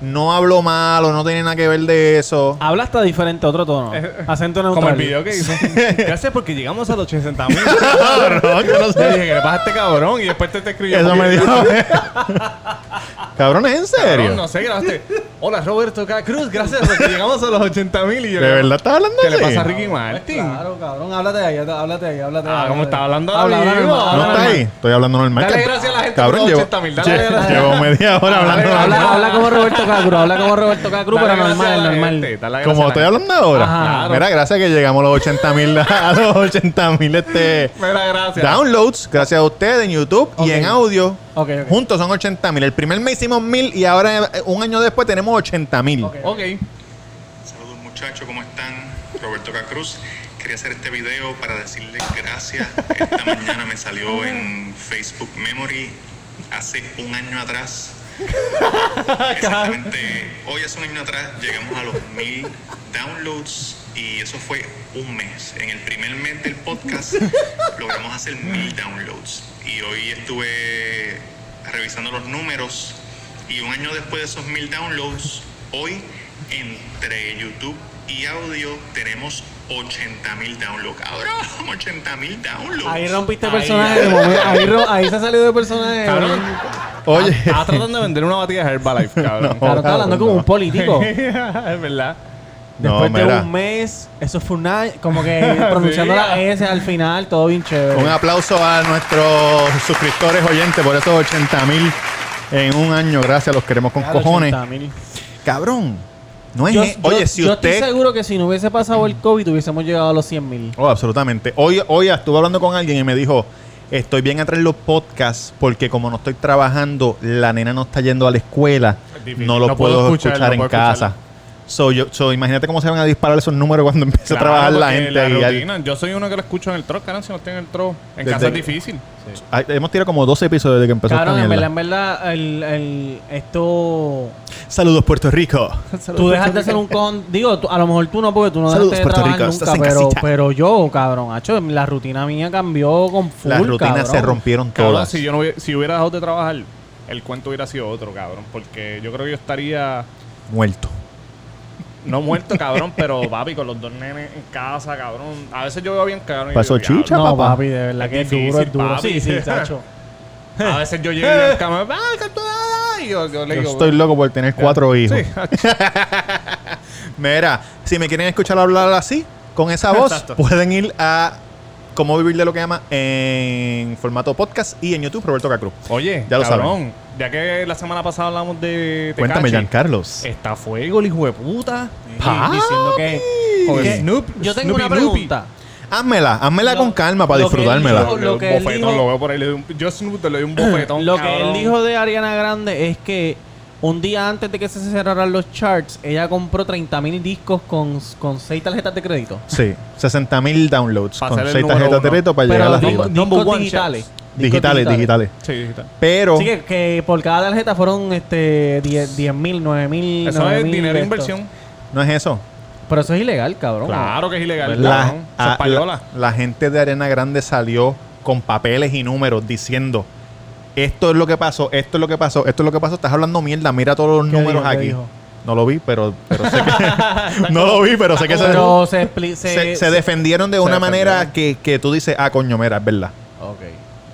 No hablo malo, no tiene nada que ver de eso. Habla hasta diferente, otro tono. Eh, Acento neutral. Como el video que hizo. Gracias porque llegamos a los 80 mil. Cabrón, yo no sé. dije, ¿qué le pasa a este cabrón? Y después te, te escribió. Eso me dijo. Cabrón, ¿es en serio? Cabrón, no sé, grabaste. Hola, Roberto K. Cruz, gracias porque llegamos a los 80 mil. Y yo, ¿De verdad estás hablando ¿Qué le así? pasa a Ricky Martin? Claro, cabrón. Háblate ahí, háblate ahí, háblate ahí. Ah, ¿cómo háblate está ahí. hablando Habla, ahora habla normal, ¿No habla está normal. ahí? Estoy hablando normal. Dale gracias a la gente Cabrón, por los llevo, 80.000, dale lle- gracias. llevo media hora hablando Dale, normal. Habla, habla como Roberto Cacruz, habla como Roberto Cacruz, pero normal, a la normal. Como a estoy hablando ahora. Ajá. Mira, gracias que llegamos a los 80 mil a los 80 mil este, Mira, gracias. downloads. Gracias a ustedes en YouTube y en audio. Ok, ok. Juntos son 80 mil. El primer mes hicimos mil y ahora eh, un año después tenemos 80 mil. Ok. Ok. Saludos muchachos, ¿cómo están? Roberto Cacruz. Quería hacer este video para decirles gracias. Esta mañana me salió en Facebook Memory hace un año atrás. Exactamente, hoy hace un año atrás llegamos a los mil downloads y eso fue un mes. En el primer mes del podcast logramos hacer mil downloads y hoy estuve revisando los números y un año después de esos mil downloads, hoy entre YouTube y audio tenemos 80 mil downloads. Cabrón, 80 mil downloads. Ahí rompiste Ahí. personaje. Ahí, ro- ahí se ha salido de personaje. Cabrón. Oye. Estaba tratando de vender una batida de Herbalife, cabrón. Claro, está hablando como un político. es verdad. No, Después de un mes, eso fue un año, como que pronunciando la S al final, todo bien chévere. Un aplauso a nuestros suscriptores oyentes por esos 80 mil en un año. Gracias, los queremos con Claro, cojones. 80,000. Cabrón. No es. Yo, e- Oye, yo- si yo usted. estoy seguro que si no hubiese pasado el COVID, hubiésemos llegado a los 100 mil. Oh, absolutamente. Hoy, hoy estuve hablando con alguien y me dijo: Estoy bien a traer los podcasts porque, como no estoy trabajando, la nena no está yendo a la escuela. Es. No lo No puedo, puedo escuchar, escuchar, no en puedo casa. escucharlo. So, yo, so, imagínate cómo se van a disparar esos números cuando empiece a Claro, trabajar la gente. la y al- rutina, Yo soy uno que lo escucho en el truck, cabrón, si no estoy en el truck. En Desde casa es difícil. Hemos tirado como 12 episodios desde que empezó Cabrón, esta en mierda. verdad, en verdad, el, el- esto... Saludos, Puerto Rico. Tú dejas de hacer un con... Digo, tú- a lo mejor tú no, porque tú no Saludos, dejaste de Puerto trabajar Rico, nunca, estás en pero, pero yo, cabrón, hacho, la rutina mía cambió con full, Las rutinas cabrón. se rompieron Cabrón, todas. si yo no hubiera, si hubiera dejado de trabajar, el cuento hubiera sido otro, cabrón. Porque yo creo que yo estaría, Muerto. No muerto, cabrón, pero papi, con los dos nenes en casa, cabrón. A veces yo veo bien, cabrón. y Pasó yo chicha, No, papá. papi, de verdad Es que es duro, es duro. papi. Sí, sí, chacho. A veces yo llego en cama, ¡ay, que tú Y yo, yo le Yo digo, estoy loco por tener cuatro hijos. Sí, Mira, si me quieren escuchar hablar así, con esa voz, Exacto. pueden ir a Cómo Vivir de lo que llama en formato podcast y en YouTube, Roberto Cacruz. Oye, Ya lo cabrón, ya que la semana pasada hablamos de Cuéntame, Tecachi, Giancarlos. Está fuego el hijo de puta. Diciendo que... Con que- Snoop- yo tengo Snoopy una pregunta. Házmela, házmela Lo- con calma para disfrutármela. dijo- lo un que él bofetón, dijo- lo veo por ahí. le doy un- yo Snoop te le doy un bofetón. Lo que cabrón. él dijo de Ariana Grande es que un día antes de que se cerraran los charts, ella compró 30 mil discos con, con 6 tarjetas de crédito. Sí, 60 mil downloads Pa' con ser el 6 número tarjetas de uno. crédito para llegar a Pero las. Number discos one digitales. Digitales, digitales. Sí, digital. Pero, Así que, que por cada tarjeta fueron este 10 mil, 9 mil. Eso es dinero de inversión. no es eso. Pero eso es ilegal, cabrón. Claro que es ilegal. La, cabrón. Eso es a- payola. la- la gente de Arena Grande salió con papeles y números diciendo esto es lo que pasó, esto es lo que pasó, esto es lo que pasó. Estás hablando mierda, mira todos los ¿Qué números aquí. No lo vi, pero, pero sé que. no lo vi, pero sé que se, Pero se, expli- se, se, se defendieron de se una manera que, que tú dices, ah, coño, mira, es verdad. Ok.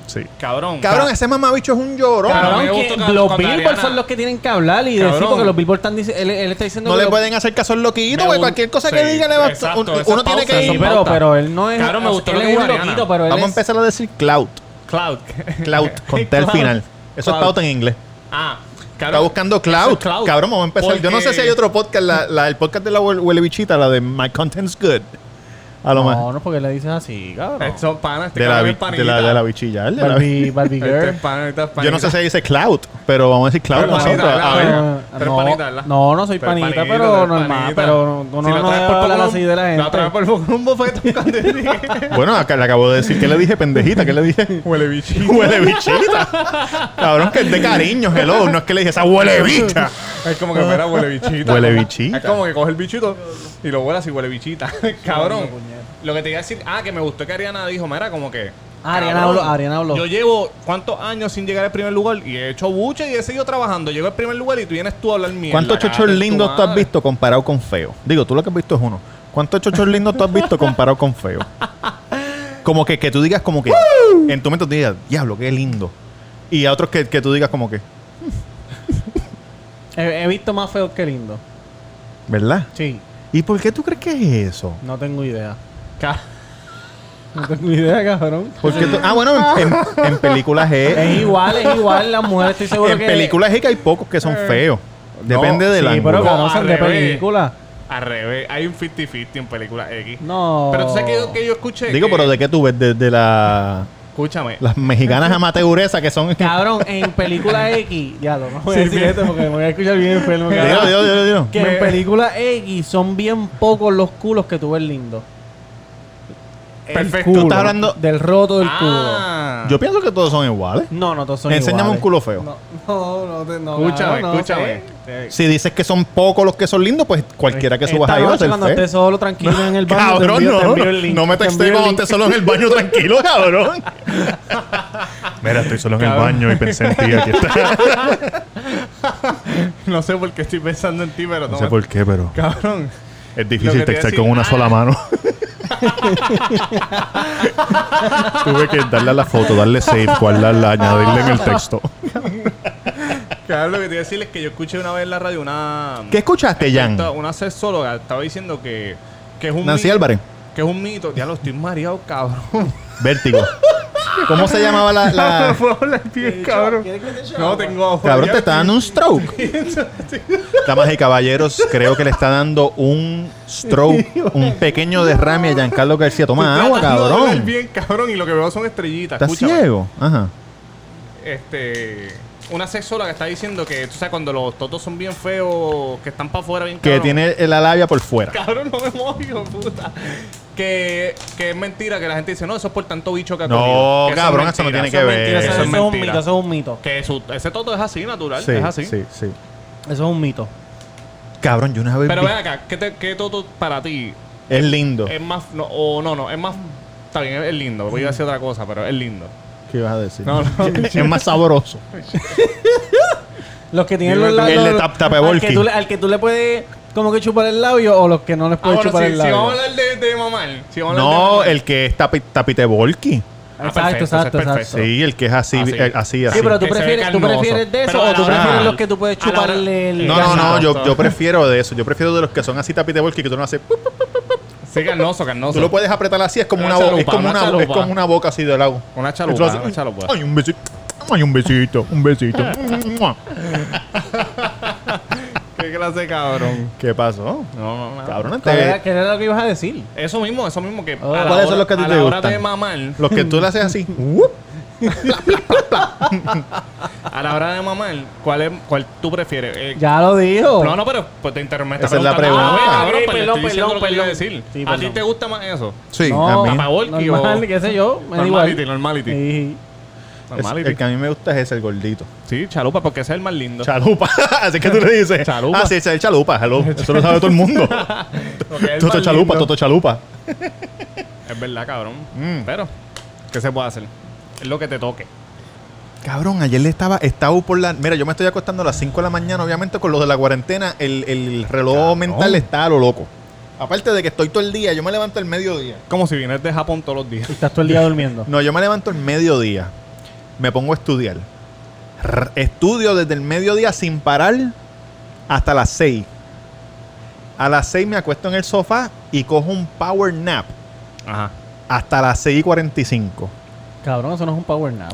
Sí. Cabrón. Cabrón, ca- ese mamabicho es un llorón. Cabrón, que los cuando Billboard Ariana- son los que tienen que hablar y decir porque los Billboard están dici- él, él está diciendo No que le pueden hacer caso al loquito, güey. Cualquier cosa sí, que diga, le va exacto, un- esa uno tiene que ir. pero, pero él no es. Cabrón, me gustó él lo que es un loquito, pero él Vamos a empezar a decir cloud. Cloud. Cloud, con T al final. Eso es Cloud. pauta en inglés. Ah, cabrón. Está buscando cloud. es cloud. Cabrón, vamos a empezar. Yo no sé si hay otro podcast, la, la- el podcast de la hue- huele bichita, la de My Content's Good. A lo No, mejor. no, porque le dices así, cabrón. Estos panas, este De la, cabrón bi- es panita. de, la, de la bichilla. el de la- Barbie, Barbie Este Girl. este es Yo no sé si dice cloud, pero vamos a decir cloud Pero nosotros. panita, A ver. no, panita, ¿verdad? no, no soy panita, panita, pero normal. Pero uno Si la no traes debe por hablar así de la La gente. traes por poco un bofetón cuando. Bueno, acá le acabo de decir que le dije pendejita. ¿Qué le dije? Huele bichito. huele bichita. Cabrón, que es de cariño, hello. No es que le dije esa huele bicha. Es como que fuera huele bichita. Huele bichita. Es como que coge el bichito y lo huele así, huele bichita. Cabrón. Lo que te iba a decir, ah, que me gustó que Ariana dijo, mira, como que. Ah, Ariana cabrón, habló, Ariana habló. Yo llevo cuántos años sin llegar al primer lugar y he hecho buche y he seguido trabajando. Llego al primer lugar y tú vienes tú a hablar mierda. ¿Cuántos chochos lindos tú has visto comparado con feo? Digo, tú lo que has visto es uno. ¿Cuántos chochos lindos tú has visto comparado con feo? Como que, que tú digas como que en tu mente tú digas, diablo, qué lindo. Y a otros que, que tú digas como que, He, he visto más feos que lindos. ¿verdad? Sí, ¿Y por qué tú crees que es eso? no tengo idea. No tengo idea, cabrón. Porque tú- ah, bueno, en, en- en películas es. Es igual, es igual. Las mujeres estoy seguro en que... películas es que hay pocos que son feos. Depende no, del Sí, ángulo. pero al de revés. película. Al revés, hay un 50-50 en películas X. No. Pero tú sabes que yo, que yo escuché. Digo, que- pero ¿de qué tú ves? De, de la, Escúchame. las mexicanas amateuresas que son. Cabrón, en película X... Ya lo no voy a decir esto porque me voy a escuchar bien enfermo. Cabrón. dilo. Que Me- en película X son bien pocos los culos que tú ves lindos. Perfecto. culo, Tú estás hablando- del roto del Ah. Yo pienso que todos son iguales. culo. No, no, todos son Enséñame iguales. un culo feo. No, no, no, te- no, Escúchame, no escúchame. Si dices que son pocos los que son lindos, pues cualquiera que subas ahí va a ser cuando estés solo tranquilo en el baño, te Cabrón, envío- te no, envío el link. no me Te texté cuando estés solo en el baño tranquilo, cabrón. Mira, estoy solo en el baño y pensé en ti. Aquí está. No sé por qué estoy pensando en ti, pero No sé por qué, pero Cabrón. es difícil te textar con una ah. sola mano. Tuve que darle a la foto, darle save, guardarla, añadirle en el texto. Cabrón, lo que te iba a decir es que yo escuché una vez en la radio una... ¿Qué escuchaste, Jan? Una sexóloga estaba diciendo que, que es un Nancy mito- Álvarez. Que es un mito. Ya lo estoy mareado, cabrón. Vértigo. ¿Cómo se llamaba la...? la- bien, cabrón. No tengo agua. Cabrón, te está dando un stroke. Damas y caballeros, creo que le está dando un stroke, un pequeño derrame a Giancarlo García. Toma agua, cabrón. bien, cabrón, y lo que veo son estrellitas. ¿Estás ciego? Ajá. Este... Una sexóloga está diciendo que, tú sabes, cuando los totos son bien feos, que están para afuera bien Que cabrón. tiene la labia por fuera. Cabrón, no me mojo, puta. Que, que es mentira, que la gente dice, no, eso es por tanto bicho que ha No, comido. Que cabrón, es eso no mentira, tiene que es ver. mentira, Eso, Eso es eso es un mentira. mito, eso es un mito. Que su- ese toto es así, natural. Sí, es así. sí, sí. Eso es un mito. Cabrón, yo una vez Pero vi- ven acá, ¿qué, te- qué toto para ti Es lindo. es más... No, o no, no, es más... Está bien, es, es lindo. Voy a decir otra cosa, pero es lindo. ¿Qué ibas a decir? No, no. es más sabroso. Los que tienen Dime los tú. El de tap- tapebolki. al, que tú, le- al que tú le puedes como que chupar el labio o los que no les Ah, puedes bueno, chupar si, el si labio. vamos a hablar de, de mamar... Si vamos a hablar de No, mamar- el que es tapi, tapitebolki. Ah, Exacto, perfecto, exacto, eso es exacto. perfecto. Sí, el que es así, Así. eh, así, así. Sí, pero tú Que se ve prefieres, tú carnoso. prefieres de eso Pero o a tú la prefieres hora- los que tú puedes a la hora- chuparle el No, no, no, yo, yo prefiero de eso. Yo prefiero de los que son así tapitebolki que tú no haces. ¡pup! Sí, carnoso, carnoso. Tú lo puedes apretar así, es como Una una, boca, es chalupa, como una una, es chalupa. como una boca así de lado. Una Y tú chalupa, haces, una chalupa. Ay, un besito. Ay, un besito, un besito. ¿Qué clase de cabrón? ¿Qué pasó? No, no, no. Cabrón, ¿Qué era, este, qué era lo que ibas a decir? Eso mismo, eso mismo que. Oh. a la ¿Cuáles son hora- los que a ti a te la hora gustan? de mamar, los que tú le haces así. a la hora de mamar, ¿cuál, es, cuál tú prefieres? Eh, Ya lo dijo. No, no, pero pues te interrumpí. Esa es la pregunta. Ah, Ah, cabrón, ok, pues perdón, estoy perdón, lo que iba a perdón. decir. Sí, ¿A ti te gusta más eso? Sí, no, a mí. Normal, qué sé yo. Normality, normality. Sí. Es- el que a mí me gusta es ese, el gordito. Sí, chalupa, porque ese es el más lindo. Chalupa. Así que tú le dices. Chalupa. Ah, sí, ese es el chalupa. hello. Eso lo sabe todo el mundo. El Toto chalupa, lindo. Toto chalupa. Es verdad, cabrón. Mm. Pero, ¿qué se puede hacer? Es lo que te toque. Cabrón, ayer le estaba, estaba por la. Mira, yo me estoy acostando a las 5 de la mañana, obviamente con lo de la cuarentena, el, el reloj mental está a lo loco. Aparte de que estoy todo el día, yo me levanto el mediodía. Como si vienes de Japón todos los días. Y estás todo el día durmiendo. No, yo me levanto el mediodía, me pongo a estudiar. R- estudio desde el mediodía sin parar hasta las 6. A las 6 me acuesto en el sofá y cojo un power nap Ajá. hasta las 6 y 45. Cabrón, eso no es un power nap.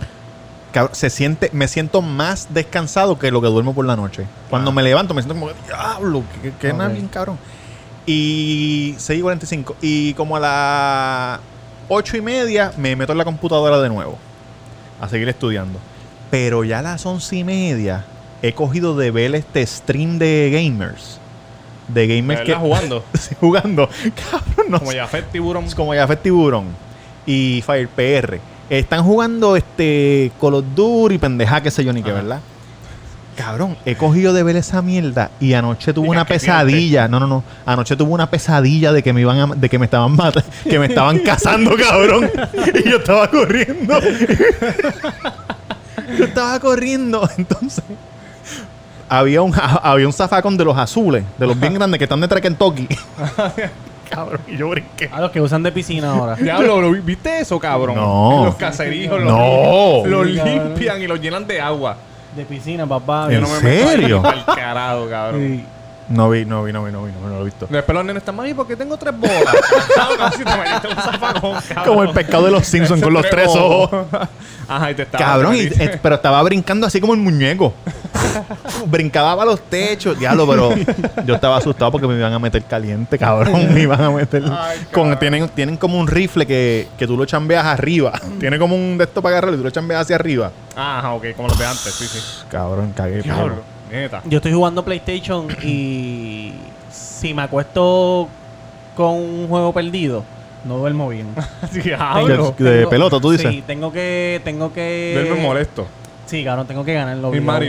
Cabrón, se siente, me siento más descansado que lo que duermo por la noche. Cuando Ah. me levanto me siento como, diablo, que, que nada Ok. bien cabrón. Y 6 y 45. Y como a las 8 y media me meto en la computadora de nuevo a seguir estudiando. Pero ya a las 11 y media he cogido de ver este stream de gamers. De ¿De gamers que... jugando? Jugando. Cabrón, no Como sé. ya Fed Tiburón. Como ya fue Tiburón y Fire PR. Están jugando este Call of Duty, pendeja, qué sé yo ni qué. ¿verdad? Cabrón, he cogido de ver esa mierda y anoche tuve una pesadilla. No, no, no. Anoche tuve una pesadilla de que me iban a, de que me estaban matando, que me estaban cazando, cabrón. Y yo estaba corriendo. yo estaba corriendo. Entonces, había un, había un zafacón de los azules, de los bien grandes que están detrás de Kentucky. cabrón, y yo brinqué. A los que usan de piscina ahora. Diablo, ¿lo vi- ¿viste eso, cabrón? No. Los caserijos los, No. los limpian y los llenan de agua. De piscina, papá. ¿En Yo no me meto ahí serio? pa'l carajo, cabrón. Sí. No vi, no vi, no vi, no vi, no, vi, no lo he visto. Después los nenes están mami porque tengo tres bolas. Cabrón, casi te metiste un zafacón, cabrón. Como el pescado de los Simpsons con los tres ojos. Ajá, y te estaba. Cabrón, y- eh, pero estaba brincando así como el muñeco. Brincaba para los techos. Diablo, pero yo estaba asustado porque me iban a meter caliente, cabrón. Me iban a meter. Ay, con, tienen, tienen como un rifle que, que tú lo chambeas arriba. Tiene como un de esto para agarrarlo y tú lo chambeas hacia arriba. Ajá, ok, como los de antes, sí, sí. Cabrón, cagué. Diablo, neta. Yo estoy jugando PlayStation y si me acuesto con un juego perdido, No duermo bien. Diablo. De- de pelota, tú dices. Sí, tengo que... Tengo que... Duerme molesto. Sí, cabrón, tengo que ganarlo. Y obligado.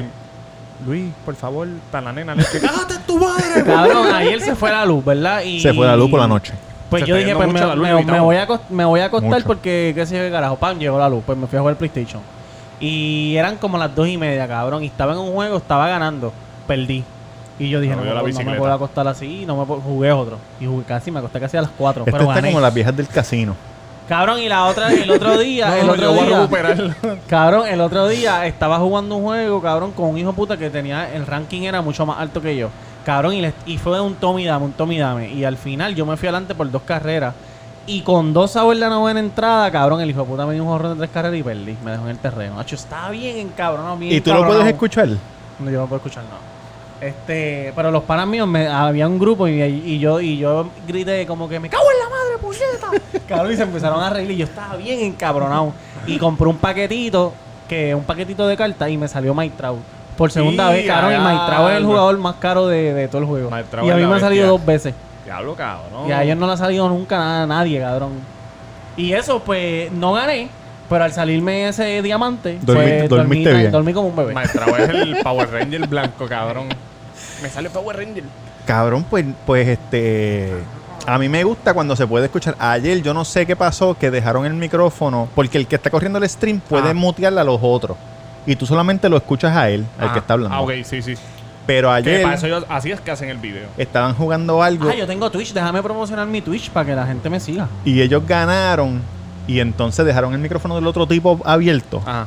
Luis, por favor, para la nena, leche. ¡Cállate tu madre! Cabrón, ayer se fue la luz, ¿verdad? Y... Se fue la luz por la noche. Pues Se yo dije, pues me, luz, voy a me voy a acostar Mucho. porque, qué sé yo, qué carajo, pam, llegó la luz. Pues me fui a jugar PlayStation. Y eran como las dos y media, cabrón. Y estaba en un juego, estaba ganando. Perdí. Y yo dije, Me no, voy a la me puedo- no me puedo acostar así. No me puedo- jugué otro. Y jugué casi, me acosté casi a las cuatro. Esta pero está gané. como las viejas del casino. Cabrón, y la otra, el otro día, No, el no, otro yo voy a día, recuperar. cabrón, el otro día estaba jugando un juego, cabrón, con un hijo puta que tenía, el ranking era mucho más alto que yo. Cabrón, y, le- y fue un Tommy Dame, un Tommy Dame. Y al final yo me fui adelante por dos carreras. Y con dos sabores de la novena entrada, cabrón, el hijo puta me dio un jorrón de tres carreras y perdí. Me dejó en el terreno. Hacho, estaba bien encabrón, bien ¿Y tú lo puedes escuchar? No, yo no puedo escuchar nada. Este, pero los panas míos, me, había un grupo y, y yo y yo grité como que me cago en la madre, puñeta. cabrón, y se empezaron a reír y yo estaba bien encabronado. Y compré un paquetito, que un paquetito de cartas y me salió Trout. Por segunda vez, cabrón, y Trout es el jugador más caro de, de todo el juego. Y a mí me ha salido dos veces. Diablo, cabrón. Y a ellos no le ha salido nunca nada a nadie, cabrón. Y eso, pues, no gané. Pero al salirme ese diamante, Dormiste- pues, dormí, dormiste bien. dormí como un bebé. Maestra es el Power Ranger blanco, cabrón. Me sale Power Ranger. Cabrón, pues, pues este. A mí me gusta cuando se puede escuchar. Ayer yo no sé qué pasó, que dejaron el micrófono, porque el que está corriendo el stream puede Ah. mutearle a los otros. Y tú solamente lo escuchas a él, al Ah, que está hablando. Ah, ok, sí, sí. Pero Que ayer para eso ellos, así es que hacen el video. estaban jugando algo Ah, yo tengo Twitch. Déjame promocionar mi Twitch para que la gente me siga. y ellos ganaron. Y entonces dejaron el micrófono del otro tipo abierto. Ajá.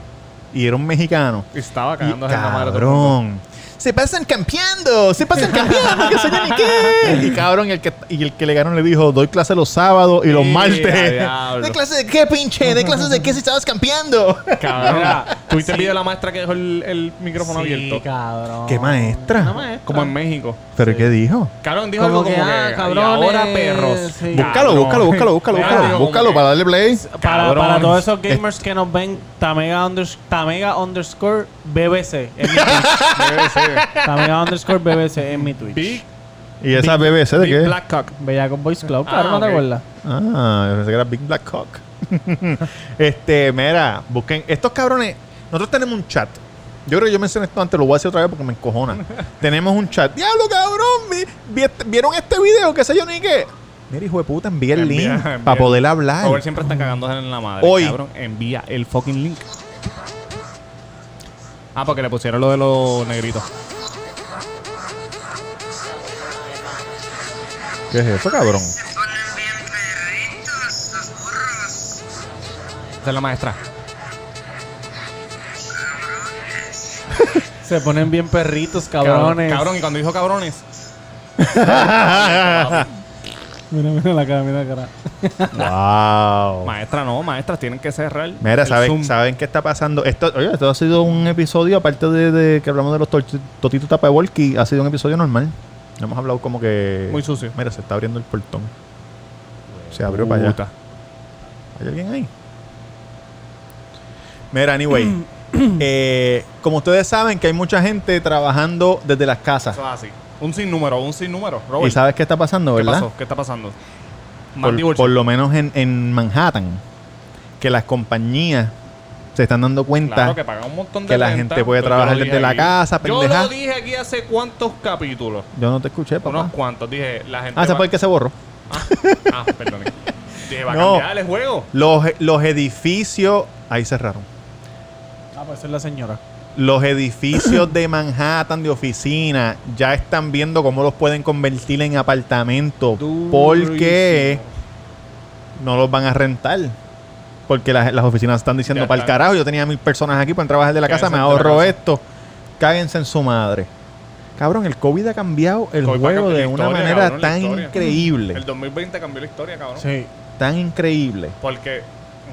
Y era un mexicano. Y estaba Y, cagándose en la madre cabrón. Se pasan campeando, se pasan campeando, que ni qué. Y cabrón, y el que, y el que le ganó le dijo, doy clase los sábados y los Sí, martes. diablo. ¿De clase de qué, pinche? ¿De clases de qué si estabas campeando? Cabrón. ¿Tuviste el Sí. video de la maestra que dejó el, el micrófono Sí, abierto? cabrón. ¿Qué maestra? Una maestra. Como en México. ¿Pero qué dijo? Cabrón dijo Como algo que, como ah, que. cabrones, y ahora perros. sí. Búscalo, Cabrón. búscalo, búscalo, búscalo, búscalo. Búscalo como para darle play. Para, Cabrón. para todos esos gamers que nos ven, Tamega, unders- Tamega underscore BBC. Mi Twitch. Tamega underscore BBC en mi Twitch. Big, ¿Y esa BBC de Big qué? Black Cock. Bella con Voice Club, Ah, claro, ¿no te acuerdas? Ah, yo pensé que era Big Black Cock. este, mira, busquen. Estos cabrones, nosotros tenemos un chat. Yo creo que yo mencioné esto antes, lo voy a decir otra vez porque me encojona. tenemos un chat. Diablo, cabrón, vi- vi este- ¿vieron este video? ¿Qué sé yo ni qué? Mira, hijo de puta, envía el Envía- link envía para poder hablar. Siempre está cagándose en la madre. Hoy. Cabrón, envía el fucking link. Ah, porque le pusieron lo de los negritos. ¿Qué es eso, cabrón? Esa es la maestra. Se ponen bien perritos, cabrones. Cabrón, y cuando dijo cabrones. Mira, mira la cara, mira la cara. wow. Maestra, no, maestras tienen que cerrar. Mira, ¿saben, Zoom. ¿saben qué está pasando? Esto, oye, esto ha sido un episodio, aparte de, de que hablamos de los totitos tapavolky, ha sido un episodio normal. No hemos hablado como que... Muy sucio. Mira, se está abriendo el portón. Se abrió para allá. ¿Hay alguien ahí? Mira, anyway. eh, como ustedes saben que hay mucha gente trabajando desde las casas. Eso es así. Un sinnúmero, un sinnúmero. Robert, ¿Y sabes qué está pasando, ¿qué verdad? pasó? ¿Qué está pasando? Más Por, lo menos en, en Manhattan. Que las compañías se están dando cuenta Claro que pagan un montón de que la gente puede yo trabajar desde la casa, Yo pendeja. lo dije aquí hace cuántos capítulos. Yo no te escuché, papá. Unos cuantos. Dije, la gente. Ah, ¿se va- fue el que se borró? Ah, ah, perdón. Dije, va a No. cambiar el juego. Los, los edificios... Ahí cerraron. Ah, pues es la señora. Los edificios de Manhattan de oficina ya están viendo cómo los pueden convertir en apartamentos porque no los van a rentar. Porque las, las oficinas están diciendo para el carajo, yo tenía mil personas aquí, pueden trabajar de la casa, me ahorro casa. esto. Cáguense en su madre. Cabrón, el COVID ha cambiado el COVID juego de una historia, manera cabrón, tan increíble. El 2020 cambió la historia, cabrón. Sí. Tan increíble. Porque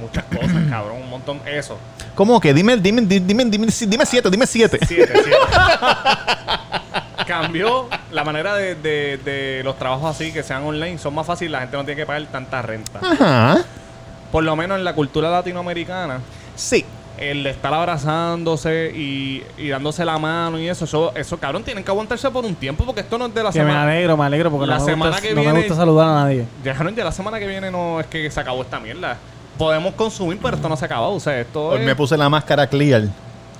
muchas cosas, cabrón. Un montón. Eso. ¿Cómo que? Dime, dime, dime, dime, dime, dime siete, dime siete. Siete, siete. Cambió la manera de, de- de los trabajos así que sean online. Son más fáciles. La gente no tiene que pagar tanta renta. Ajá. Por lo menos en la cultura latinoamericana. Sí. el de estar abrazándose y, y dándose la mano y eso, eso, eso, cabrón, tienen que aguantarse por un tiempo porque esto no es de la Que me semana. alegro, me alegro porque La no, me semana gusta, que no me gusta saludar a nadie. Ya, cabrón, ya la semana que viene no es que se acabó esta mierda. Podemos consumir, pero esto no se ha acabado. O sea, esto Hoy es... me puse la máscara clear.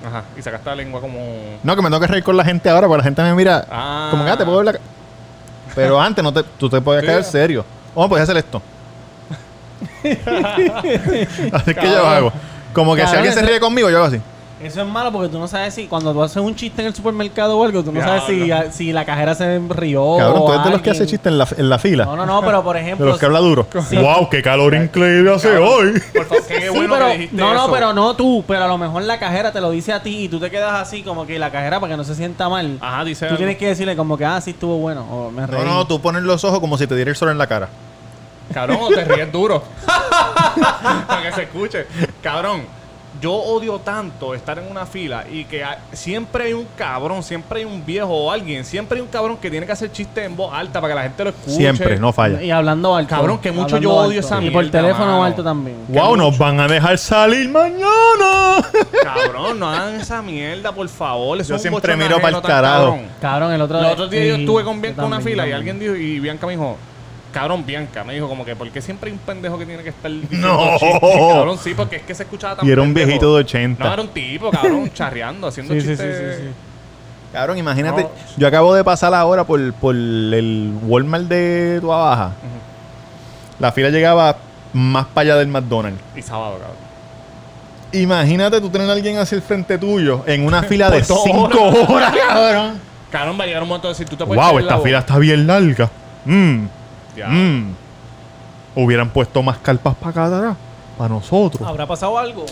Ajá, y sacaste la lengua como... No, que me tengo que reír con la gente ahora, porque la gente me mira Ah. como que ah, te puedo ver la ca-". Pero antes no te, tú te podías caer serio. ¿Cómo podías hacer esto? así que yo hago. Como que si alguien se ríe conmigo, yo hago así. Eso es malo porque tú no sabes si cuando tú haces un chiste en el supermercado o algo, tú no sabes si, si la cajera se rió. Cabrón, tú eres de los que hace chistes en la, en la fila. No, no, no, pero por de ejemplo. los que habla duro. Sí. ¡Wow! ¡Qué calor increíble hace Cabrón. hoy! Por favor, qué Sí, bueno pero, que dijiste no, no, eso. pero no tú, pero a lo mejor la cajera te lo dice a ti y tú te quedas así como que la cajera para que no se sienta mal. Ajá, dice tú algo. tienes que decirle como que, ah, sí estuvo bueno, o me reí. No, no, tú pones los ojos como si te diera el sol en la cara. Cabrón, o te ríes duro. Para que se escuche. Cabrón, yo odio tanto estar en una fila y que hay- siempre hay un cabrón, siempre hay un viejo o alguien, siempre hay un cabrón que tiene que hacer chistes en voz alta para que la gente lo escuche. Siempre, no falla. Y hablando alto. Cabrón, que mucho yo odio alto. esa Y por mierda, teléfono mano. alto también. ¡Wow! ¡Nos van a dejar salir mañana! Cabrón, no hagan esa mierda, por favor. Eso Yo siempre miro pa'l tan carajo. cabrón. Cabrón, el otro Los otros días yo sí, estuve con yo Bianca en una también, fila y alguien dijo, y Bianca me dijo, cabrón, Bianca, me dijo como que, ¿por qué siempre hay un pendejo que tiene que estar diciendo No. chistes? Cabrón, sí, porque es que se escuchaba tan Y era un pendejo. viejito de 80. No, era un tipo, cabrón, charreando, haciendo Sí, sí, sí, chistes. sí, sí. Cabrón, imagínate. No. Yo acabo de pasar ahora por, por el Walmart de Tua Baja. La fila llegaba más para allá del McDonald's. Y sábado, cabrón. Imagínate tú tener a alguien hacia el frente tuyo en una fila de Por dos 5 horas, cabrón. Cabrón, va a llegar un momento de decir, tú te puedes Wow, esta la fila boca. está bien larga. Mm, Ya. mm. Hubieran puesto más carpas para acá atrás. Para nosotros. ¿Habrá pasado algo?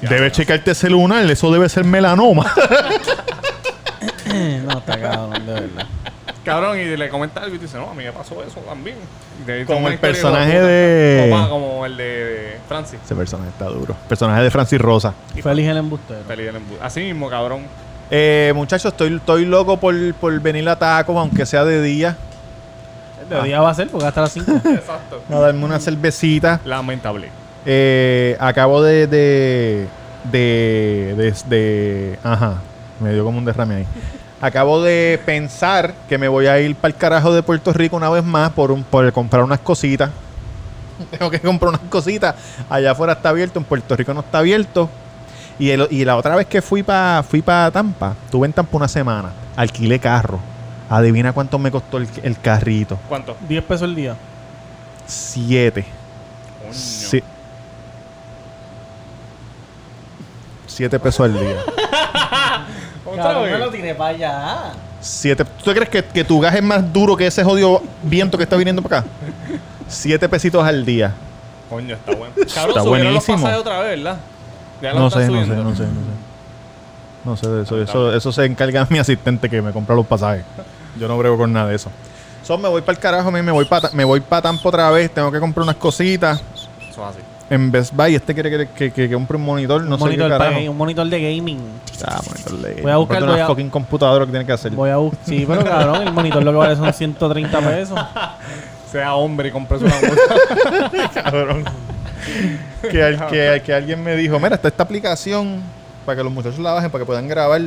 Ya, Debes bueno. checarte el celular, eso debe ser melanoma. no, está cabrón, de verdad. Cabrón, y le comenta algo y te dice, no, a mí me pasó eso también. Y Como el personaje de- Como, como el de, Francis. Ese personaje está duro. Personaje de Francis Rosa. Feliz el embustero. Peli del embu- Así mismo, cabrón. Eh, muchachos, estoy, estoy loco por, por venir a Taco, aunque sea de día. De día va a ser porque hasta las 5. Exacto. A darme una cervecita. Lamentable. Eh, acabo de de, de, de. de- Ajá. Me dio como un derrame ahí. Acabo de pensar que me voy a ir para el carajo de Puerto Rico una vez más por, un, por comprar unas cositas. Tengo que comprar unas cositas. Allá afuera está abierto, en Puerto Rico no está abierto. Y, el- y la otra vez que fui para fui pa Tampa, tuve en Tampa una semana. Alquilé carro. Adivina cuánto me costó el, el carrito. ¿Cuánto? 10 pesos el día. Siete. Coño. Sí. Siete pesos al día. ¿Otra vez? tiré para allá. Siete. ¿Tú crees que, que tu gas es más duro que ese jodido viento que está viniendo para acá? Siete pesitos al día. Coño, está bueno. Cabrón, Está los buenísimo. pasajes otra vez, ¿verdad? Ya No sé, no sé, no sé, no sé. No sé de eso. Eso, eso se encarga mi asistente que me compra los pasajes. Yo no brego con nada de eso. So, me voy para el carajo, me me voy para me voy para Tampa otra vez. Tengo que comprar unas cositas. Eso es así. En Best Buy, este quiere que, que, que compre un monitor, no un, sé qué monitor carajo. un monitor de gaming. Ah, monitor de- Voy a buscar, voy una a- fucking computadora que tiene que hacer. Voy a buscar. Sí, pero cabrón, el monitor lo que vale son 130 pesos. Sea hombre y compres una multa. cabrón. que, al- que, que alguien me dijo, mira, está esta aplicación para que los muchachos la bajen, para que puedan grabar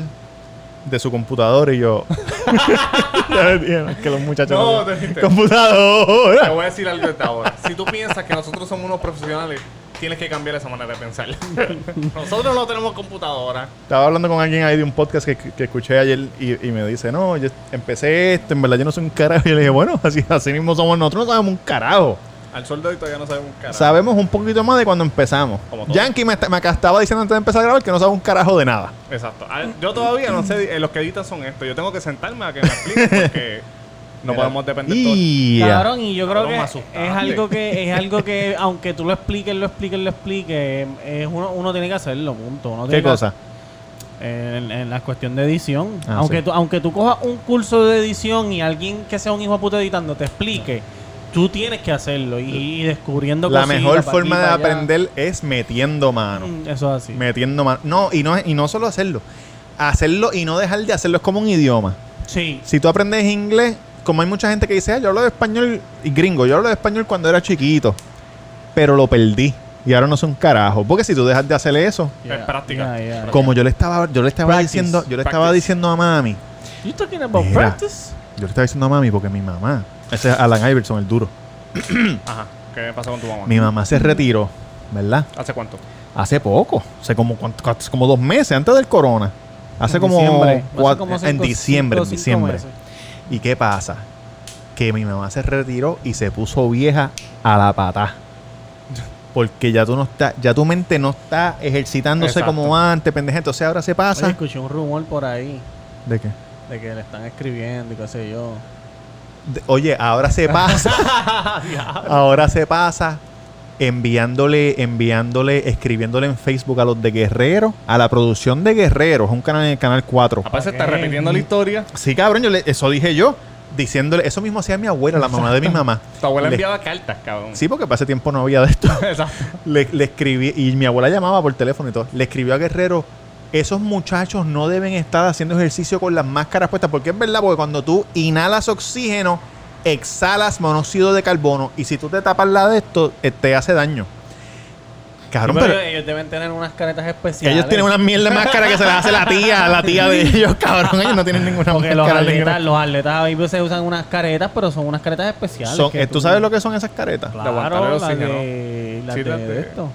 de su computadora. Y yo, ya me dije, "No, es que los muchachos No, no te dijiste. computadora. Te voy a decir algo de ahora. Si tú piensas que nosotros somos unos profesionales, tienes que cambiar esa manera de pensar. nosotros no tenemos computadora. Estaba hablando con alguien ahí de un podcast que, que escuché ayer y, y me dice, no, yo empecé esto, en verdad yo no soy un carajo. Y yo le dije, bueno, así, así mismo somos nosotros, no sabemos un carajo. Al sol de hoy todavía no sabemos un carajo. Sabemos un poquito más de cuando empezamos. Todo. Yankee me, me acá estaba diciendo antes de empezar a grabar que no sabe un carajo de nada. Exacto. Ah, Yo todavía no sé, eh, los que editan son esto. Yo tengo que sentarme a que me expliquen porque no podemos depender todo. Y Cabrón, y yo creo que es algo que es algo que aunque tú lo expliques, lo expliques, lo expliques, es uno, uno tiene que hacerlo, punto. Uno ¿Qué tiene que- cosa? En, en la cuestión de edición. Ah, aunque, sí. tú, aunque tú cojas un curso de edición y alguien que sea un hijo de puta editando te explique, tú tienes que hacerlo y, y descubriendo La cositas mejor forma aquí, de aprender es metiendo mano. Mm, Eso es así. Metiendo mano. No, y no, y no solo hacerlo. Hacerlo y no dejar de hacerlo es como un idioma. Sí. Si tú aprendes inglés, como hay mucha gente que dice, "Ah, yo hablo de español y gringo, yo hablo de español cuando era chiquito, pero lo perdí. Y ahora no sé un carajo. Porque si tú dejas de hacer eso, Es práctica. Yeah, yeah. como yo le estaba, yo le estaba Practice. diciendo, yo le estaba diciendo a mami, You talking about Mira. practice? yo le estaba diciendo a mami porque mi mamá, ese es Alan Iverson, el duro. Ajá. ¿Qué pasó con tu mamá? Mi mamá se retiró, ¿verdad? ¿Hace cuánto? Hace poco, hace como, cuánto- como dos meses antes del corona. Hace En como, diciembre. Hace cuat- como en cinco- diciembre, cinco- en diciembre. meses. ¿Y qué pasa? Que mi mamá se retiró y se puso vieja a la pata. Porque ya tú no estás, ya tu mente no está ejercitándose Exacto. como antes, pendeja. Entonces ahora se pasa. Oye, escuché un rumor por ahí ¿De qué? de que le están escribiendo y qué sé yo. De- oye, ahora se pasa. ahora se pasa enviándole, enviándole, escribiéndole en Facebook a los de Guerrero, a la producción de Guerrero, es un canal en el canal 4. Aparte se está repitiendo la historia. Sí, cabrón, yo le- eso dije yo, diciéndole, eso mismo hacía mi abuela, la mamá de mi mamá. Tu abuela Le- enviaba cartas, cabrón. Sí, porque para ese tiempo no había de esto. Exacto. le, le escribí, y mi abuela llamaba por teléfono y todo. Le escribió a Guerrero: Esos muchachos no deben estar haciendo ejercicio con las máscaras puestas. Porque es verdad, porque cuando tú inhalas oxígeno, exhalas monóxido de carbono. Y si tú te tapas la de esto, eh, te hace daño. Cabrón, Pero pero. ellos deben tener unas caretas especiales. Ellos tienen una mierda de máscara que se las hace la tía, la tía de ellos, cabrón. Ellos no tienen ninguna Porque los máscara. atletas, ninguna- los atletas a veces usan unas caretas, pero son unas caretas especiales. Son- que ¿Tú sabes lo que son esas caretas? Claro, las oxígeno. de, Sí, de, las de- esto.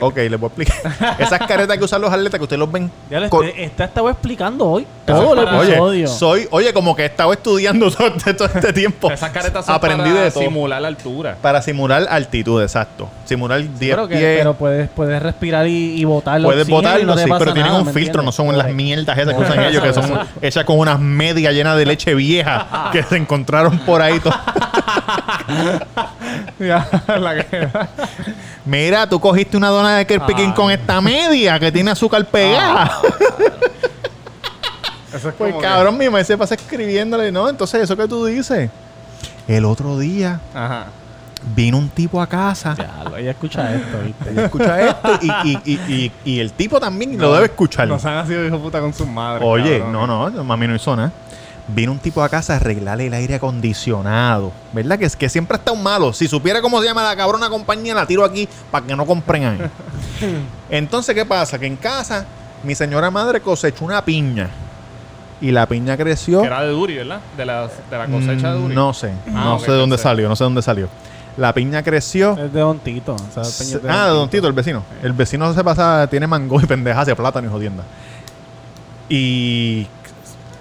Ok, les voy a explicar. Esas caretas que usan los atletas que ustedes los ven. Ya les con- esta estaba explicando hoy. Todo el episodio. Oye, soy, oye, como que he estado estudiando todo este, todo este tiempo. Esas caretas son Aprendí para de todo. simular la altura. Para simular altitud, exacto. Simular 10 pero, que- pies. pero puedes, puedes respirar y, y botarlo. Puedes botarlo, sí, pero tienen un ¿me filtro, no son las mierdas esas que usan ellos, que son hechas con unas medias llenas de leche vieja que se encontraron por ahí. to- Ya, la que- Mira, tú cogiste una dona de Kerpikin Ah. con esta media que tiene azúcar pegada. Eso es Pues que- cabrón, mi mamá se pasa escribiéndole, ¿no? Entonces, eso que tú dices. El otro día Ajá. vino un tipo a casa. Ya, ella escucha esto, ¿viste? Ella escucha esto y, y, y, y, y el tipo también lo debe escuchar. Nos han sido hijo puta con sus madres. Oye, cabrón. no, no, mami no hizo nada. Vino un tipo a casa a arreglarle el aire acondicionado. ¿Verdad? Que, es que siempre está un malo. Si supiera cómo se llama la cabrona compañía, la tiro aquí para que no compren ahí. Entonces, ¿qué pasa? Que en casa, mi señora madre cosechó una piña. Y la piña creció. Que era de Duri, ¿verdad? De la, de la cosecha de Mm, Duri. No sé. Ah, no sé de dónde salió. No sé dónde salió. La piña creció. Es de Don Tito. o sea, Se- Peña es ah, de Don Tito, el vecino. El vecino se pasa, tiene mango y pendeja, hace plátano y jodienda. Y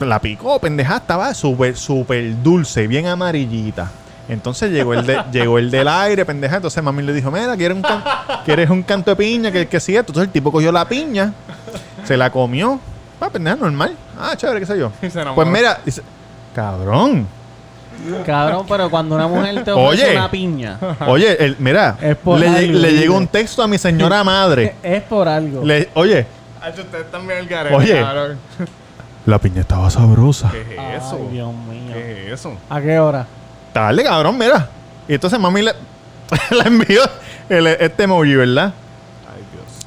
la picó, pendeja, estaba súper, súper dulce, bien amarillita. Entonces llegó el, de, llegó el del aire, pendeja. Entonces mami le dijo, mira, ¿quieres un, can- ¿quieres un canto de piña? Que, que sí, esto. Entonces el tipo cogió la piña, se la comió. Ah, pendeja, normal. Ah, chévere, qué sé yo. Pues mira, dice, cabrón. Cabrón, pero cuando una mujer te ofrece Oye. una piña, Oye, el, mira, Es por le, algo, llegó un texto a mi señora madre. es por algo. Le- oye, Hacho, ustedes también el garete, Oye. cabrón. La piña estaba sabrosa. ¿Qué es Ay, eso? Dios mío. ¿Qué es eso? ¿A qué hora? Dale, cabrón, mira. Y entonces mami le, le envió el- este emoji, ¿verdad? Ay, Dios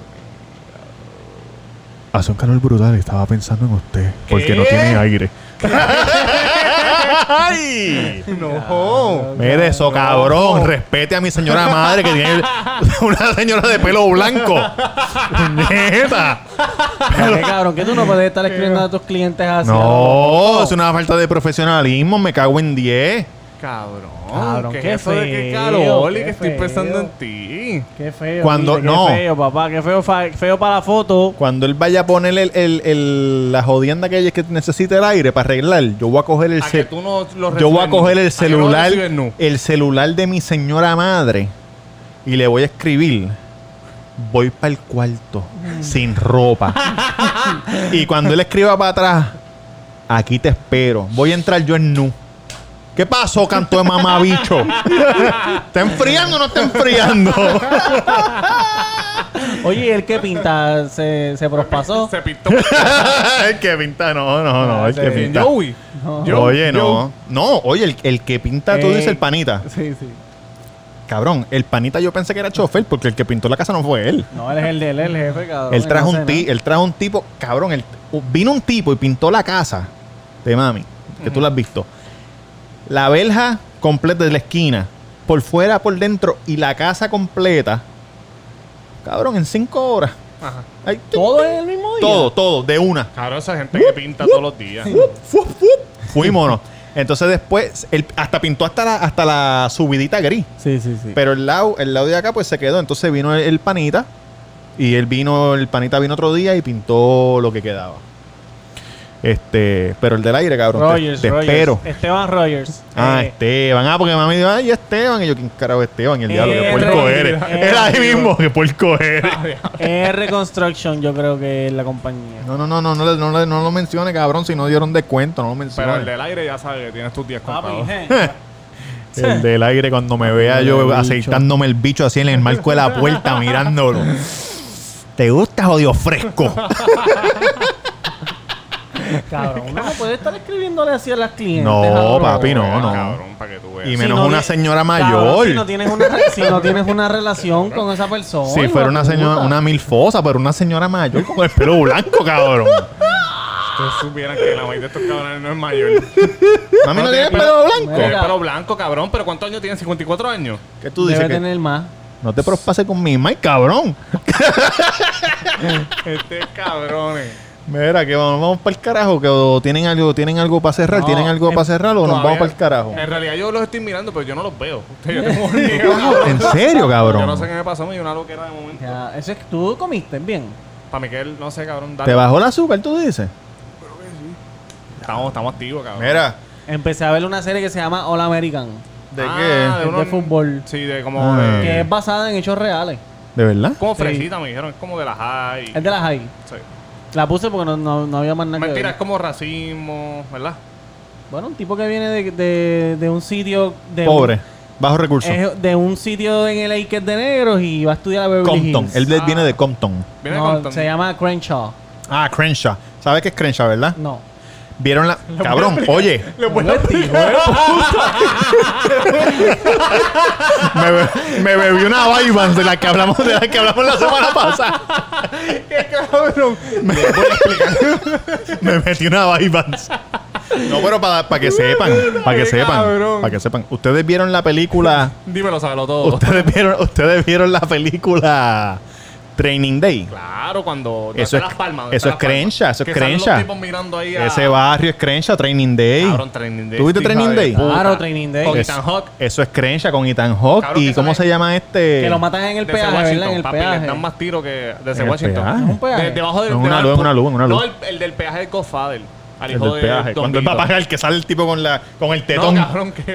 Hace un calor brutal y estaba pensando en usted. Porque ¿Qué? no tiene aire. ¡Ay! No. Mire eso, cabrón. Respete a mi señora madre que tiene una señora de pelo blanco. ¡Neta! ¿Qué cabrón? Que tú no puedes estar escribiendo a tus clientes así. No, es una falta de profesionalismo. Me cago en 10. Cabrón. Cabrón, ¿qué, qué eso de qué feo, calor y qué que estoy feo. pensando en ti? Qué feo. Cuando- Qué no. feo, papá. Qué feo, fa- feo para la foto. Cuando él vaya a poner el, el- el- la jodienda que, ella- que necesita el aire para arreglar, yo voy a coger el A que cel- tú no lo yo voy a coger el no celular, el celular de mi señora madre y le voy a escribir. Voy para el cuarto sin ropa. y cuando él escriba para atrás, aquí te espero. Voy a entrar yo en nu. ¿Qué pasó, canto de mamabicho? ¿Está enfriando o no está enfriando? Oye, ¿y el que pinta se, se prospasó. Se pintó. el que pinta, no, no, no. El que Joey. pinta. Joey. No. Yo- Oye, yo- no. No, oye, el, el que pinta, tú Eh, dices el panita. Sí, sí. Cabrón, el panita yo pensé que era chofer porque el que pintó la casa no fue él. No, él es el de él, el jefe, cabrón. Él trajo no un ti, nada. él trajo un tipo, cabrón, él- vino un tipo y pintó la casa de mami, que tú la has visto. La verja completa de la esquina, por fuera, por dentro y la casa completa Cabrón, en cinco horas. Ajá. Ahí, Todo es el mismo día. todo, todo, de una. Claro, esa gente que pinta todos los días. Fuímonos. Entonces después, él hasta pintó hasta la, hasta la subidita gris. Sí, sí, sí. Pero el lado, el lado de acá pues se quedó. Entonces vino el, el panita. Y él vino, el panita vino otro día y pintó lo que quedaba. Este, pero el del aire, cabrón. te- Rogers, te, Rogers. espero. Esteban Rogers. Ah, Eh, Esteban. Ah, porque mami dijo, ay, Esteban. Y yo, ¿quién carajo es Esteban? Y el diablo, que Eh, puerco eh, eres. eh, Era ahí eh, mismo, que puerco eres. R Construction, yo creo que es la compañía. No, no, no, no, no, le- no, le- no lo mencione, cabrón. Si no dieron descuento, no lo Pero mencione. el del aire ya sabe que tienes tus días Papi, contados. je. El del aire cuando me vea yo aceitándome el bicho así en el marco de la puerta mirándolo. ¿Te gusta jodido fresco? Cabrón, uno no puede estar escribiéndole así a las clientes. No, cabrón. papi, no, no. Cabrón, para que tú veas. Y Si menos no una señora Cabrón, mayor. si, no tienes una, si no tienes una relación con esa persona. Si fuera una señora, una milfosa, pero una señora mayor con el pelo blanco, cabrón. Ustedes supieran que la mayoría de estos cabrones no es mayor. Mami no No tiene tiene pelo blanco. Tiene pelo blanco, cabrón. ¿Pero cuántos años tiene? ¿54 años? ¿Qué tú dices? Debe Que tener más. no te prospases con mi Mike, cabrón. Este cabrones. Mira, que vamos, vamos para el carajo, que o tienen algo, tienen algo para cerrar, No, tienen algo para cerrar o nos vamos para el carajo. En realidad yo los estoy mirando, pero yo no los veo. Yo tengo. ¿En serio, cabrón? Yo no sé qué me pasó, me dio una loquera de momento. Ya, eso es que tú comiste bien. Para Miquel, no sé, cabrón. Dale. ¿Te bajó el azúcar, tú dices? Estamos, estamos activos, cabrón. Mira, Empecé a ver una serie que se llama All American. ¿de Ah, qué? de Es uno- de fútbol. Sí, de como Ah. de... Que es basada en hechos reales. ¿De verdad? Como Sí. fresita, me dijeron. Es como de la high. Es de la high. Sí. La puse porque no, no, no había más nada que Mentira, ver. es como racismo, ¿verdad? Bueno, un tipo que viene de, de, de un sitio... De Pobre, un- bajo recursos. es de un sitio en el que es de negros y va a estudiar a Beverly Compton. Hills. Él de- Ah. viene de Compton. Viene No, con se llama Crenshaw. Ah, Crenshaw. ¿Sabes qué es Crenshaw, verdad? No. Vieron la. Cabrón, oye. me, be- me bebí una Vibans de la que hablamos de la que hablamos la semana pasada. ¡Qué cabrón! Me, me metí una Vibans. No, pero para que sepan, para que sepan, para que sepan. Ustedes vieron la película, Dímelo, sábelo todo. ustedes vieron, ustedes vieron la película Training Day. Claro, cuando... Eso ¿dónde es- las palmas? ¿Dónde eso es? Crenshaw, eso es Crenshaw. Ese barrio es Crenshaw, Training Day. Cabrón, Training Day. ¿Tú viste hija Training de. Claro, Training Day. Con Es- Ethan Hawke. Eso es Crenshaw con Ethan Hawke. Cabrón, ¿Y cómo se llama este? Que lo matan en el De peaje, ¿verdad? En el papi, le peaje. dan más tiro que de ¿En ese el Washington. peaje? ¿Es un peaje? De- debajo del En una luz, en una luz, una luz. No, el, el del peaje del Godfather. Al El hijo del de peaje. Cuando él va a Vito. pagar, el que sale el tipo con la con el No, tetón. cabrón, que, que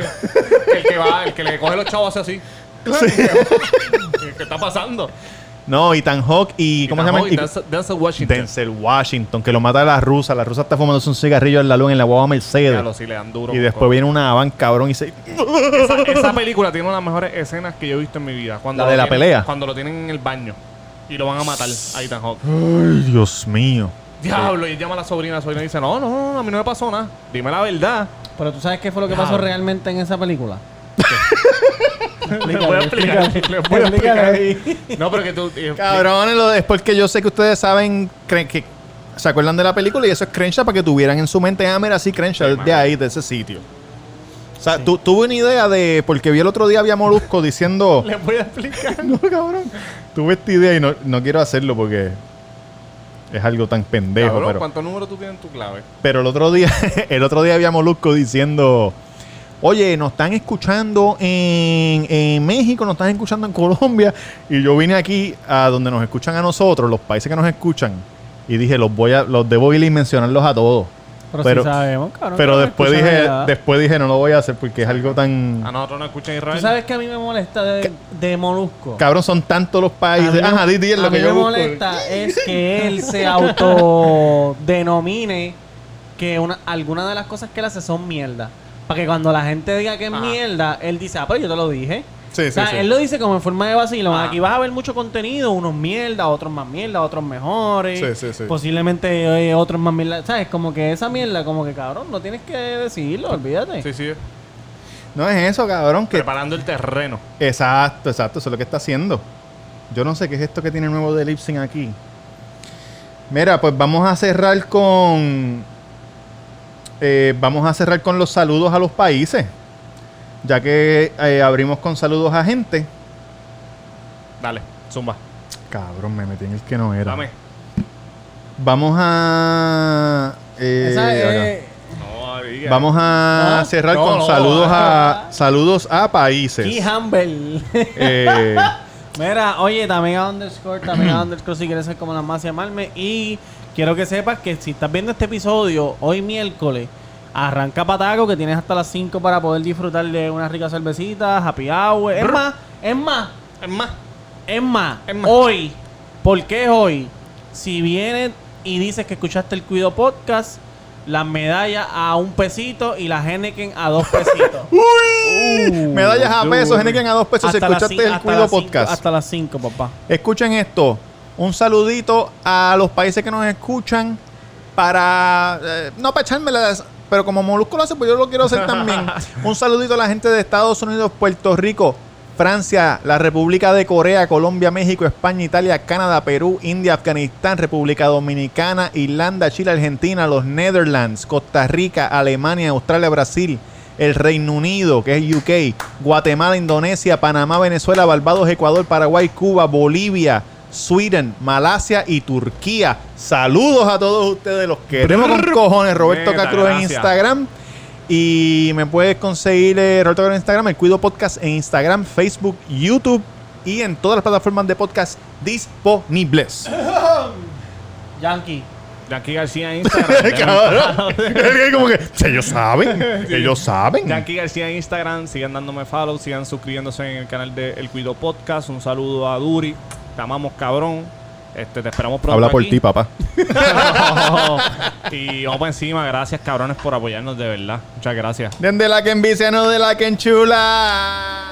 el que va, el que le coge los chavos hace así. ¿Qué está pasando? No, Ethan Hawke y ¿cómo se llama? Y Y- Denzel, Denzel Washington. Denzel Washington, que lo mata a la rusa. La rusa está fumándose un cigarrillo en la luz en la guagua Mercedes. Ya lo sí le dan duro. Y después viene una van cabrón y se. esa, esa película tiene una de las mejores escenas que yo he visto en mi vida. Cuando ¿La de la tienen- pelea? Cuando lo tienen en el baño. Y lo van a matar a Ethan Hawke. Ay, Dios mío. Diablo, y él llama a la sobrina. La sobrina dice: No, no, no, a mí no me pasó nada. Dime la verdad. Pero tú sabes qué fue lo que Diablo. pasó realmente en esa película. Voy a explicar. voy a explicar. No, pero que tú. eh, Cabrones, lo- es porque yo sé que ustedes saben creen que se acuerdan de la película y eso es Crenshaw para que tuvieran en su mente, ah, mira, sí, Crenshaw, de ahí, de ese sitio. O sea, tu- tuve una idea de, porque vi el otro día había Molusco diciendo, Le voy a explicar. no, cabrón, tuve esta idea y no, no quiero hacerlo porque es algo tan pendejo, Cabrón, pero, ¿cuántos números tú tienes en tu clave? pero el otro día, el otro día había Molusco diciendo, oye, nos están escuchando en, en México, nos están escuchando en Colombia, y yo vine aquí a donde nos escuchan a nosotros, los países que nos escuchan, y dije, los voy a, los debo ir y mencionarlos a todos. Pero, Pero- sí sabemos, cabrón. Pero después dije, allá. después dije, no lo voy a hacer porque es algo tan... A nosotros nos escuchan Israel. Tú sabes que a mí me molesta de, de Molusco. Cabrón, son tantos los A países. Ajá, di, di es a lo que mí yo me busco. molesta es que él se autodenomine que una, alguna de las cosas que él hace son mierda. Para que cuando la gente diga que es Ajá. mierda, él dice, ah, pero yo te lo dije. Sí, o sea, sí, sí. él lo dice como en forma de vacilo. Ajá. Aquí vas a ver mucho contenido, unos mierda, otros más mierda, otros mejores. Sí, sí, sí. Posiblemente eh, otros más mierda. ¿Sabes? Como que esa mierda, como que cabrón, no tienes que decirlo, olvídate. Sí, sí. No es eso, cabrón. Que... Preparando el terreno. Exacto, exacto. Eso es lo que está haciendo. Yo no sé qué es esto que tiene nuevo de Lipsing aquí. Mira, pues vamos a cerrar con... eh, vamos a cerrar con los saludos a los países. Ya que eh, abrimos con saludos a gente. Dale, zumba. Cabrón, me metí en el que no era. Dame. Vamos a. eh, Esa. Vamos a No, cerrar no, con no. saludos a saludos a países. Key Humble. Eh, Mira, oye, también a underscore, también a underscore si quieres ser como la más llamarme. Y quiero que sepas que si estás viendo este episodio hoy miércoles, arranca Pataco, que tienes hasta las 5 para poder disfrutar de una rica cervecita, happy hour. Es más, es más, Es más. es más, Es más. hoy, ¿por qué es hoy? Si vienes y dices que escuchaste el Cuido Podcast, las medallas a un pesito y las Henneken a dos pesitos. Uh, medallas a dude. pesos, Henneken a dos pesos. Si Hasta las escuchaste el Cuido cinco- Podcast. Hasta las 5, papá. Escuchen esto. Un saludito a los países que nos escuchan para. eh, no para echármelas, pero como Molusco lo hace, pues yo lo quiero hacer también. Un saludito a la gente de Estados Unidos, Puerto Rico, Francia, la República de Corea, Colombia, México, España, Italia, Canadá, Perú, India, Afganistán, República Dominicana, Irlanda, Chile, Argentina, los Netherlands, Costa Rica, Alemania, Australia, Brasil. El Reino Unido, que es UK, Guatemala, Indonesia, Panamá, Venezuela, Barbados, Ecuador, Paraguay, Cuba, Bolivia, Sweden, Malasia y Turquía. Saludos a todos ustedes, los queremos con cojones. Roberto Cacruz en. Instagram. Y me puedes conseguir eh, Roberto Cacruz en Instagram, el Cuido Podcast en Instagram, Facebook, YouTube y en todas las plataformas de podcast disponibles. Yankee. Yankee García en Instagram. Cabrón. Como que, ellos saben, ellos saben. Yankee García en Instagram. Sigan dándome follow. Sigan suscribiéndose en el canal de El Cuido Podcast. Un saludo a Duri. Te amamos, cabrón. Este, te esperamos pronto. Habla por ti, papá. y vamos para encima. Gracias, cabrones, por apoyarnos de verdad. Muchas gracias. De la que envicia, no de la que enchula.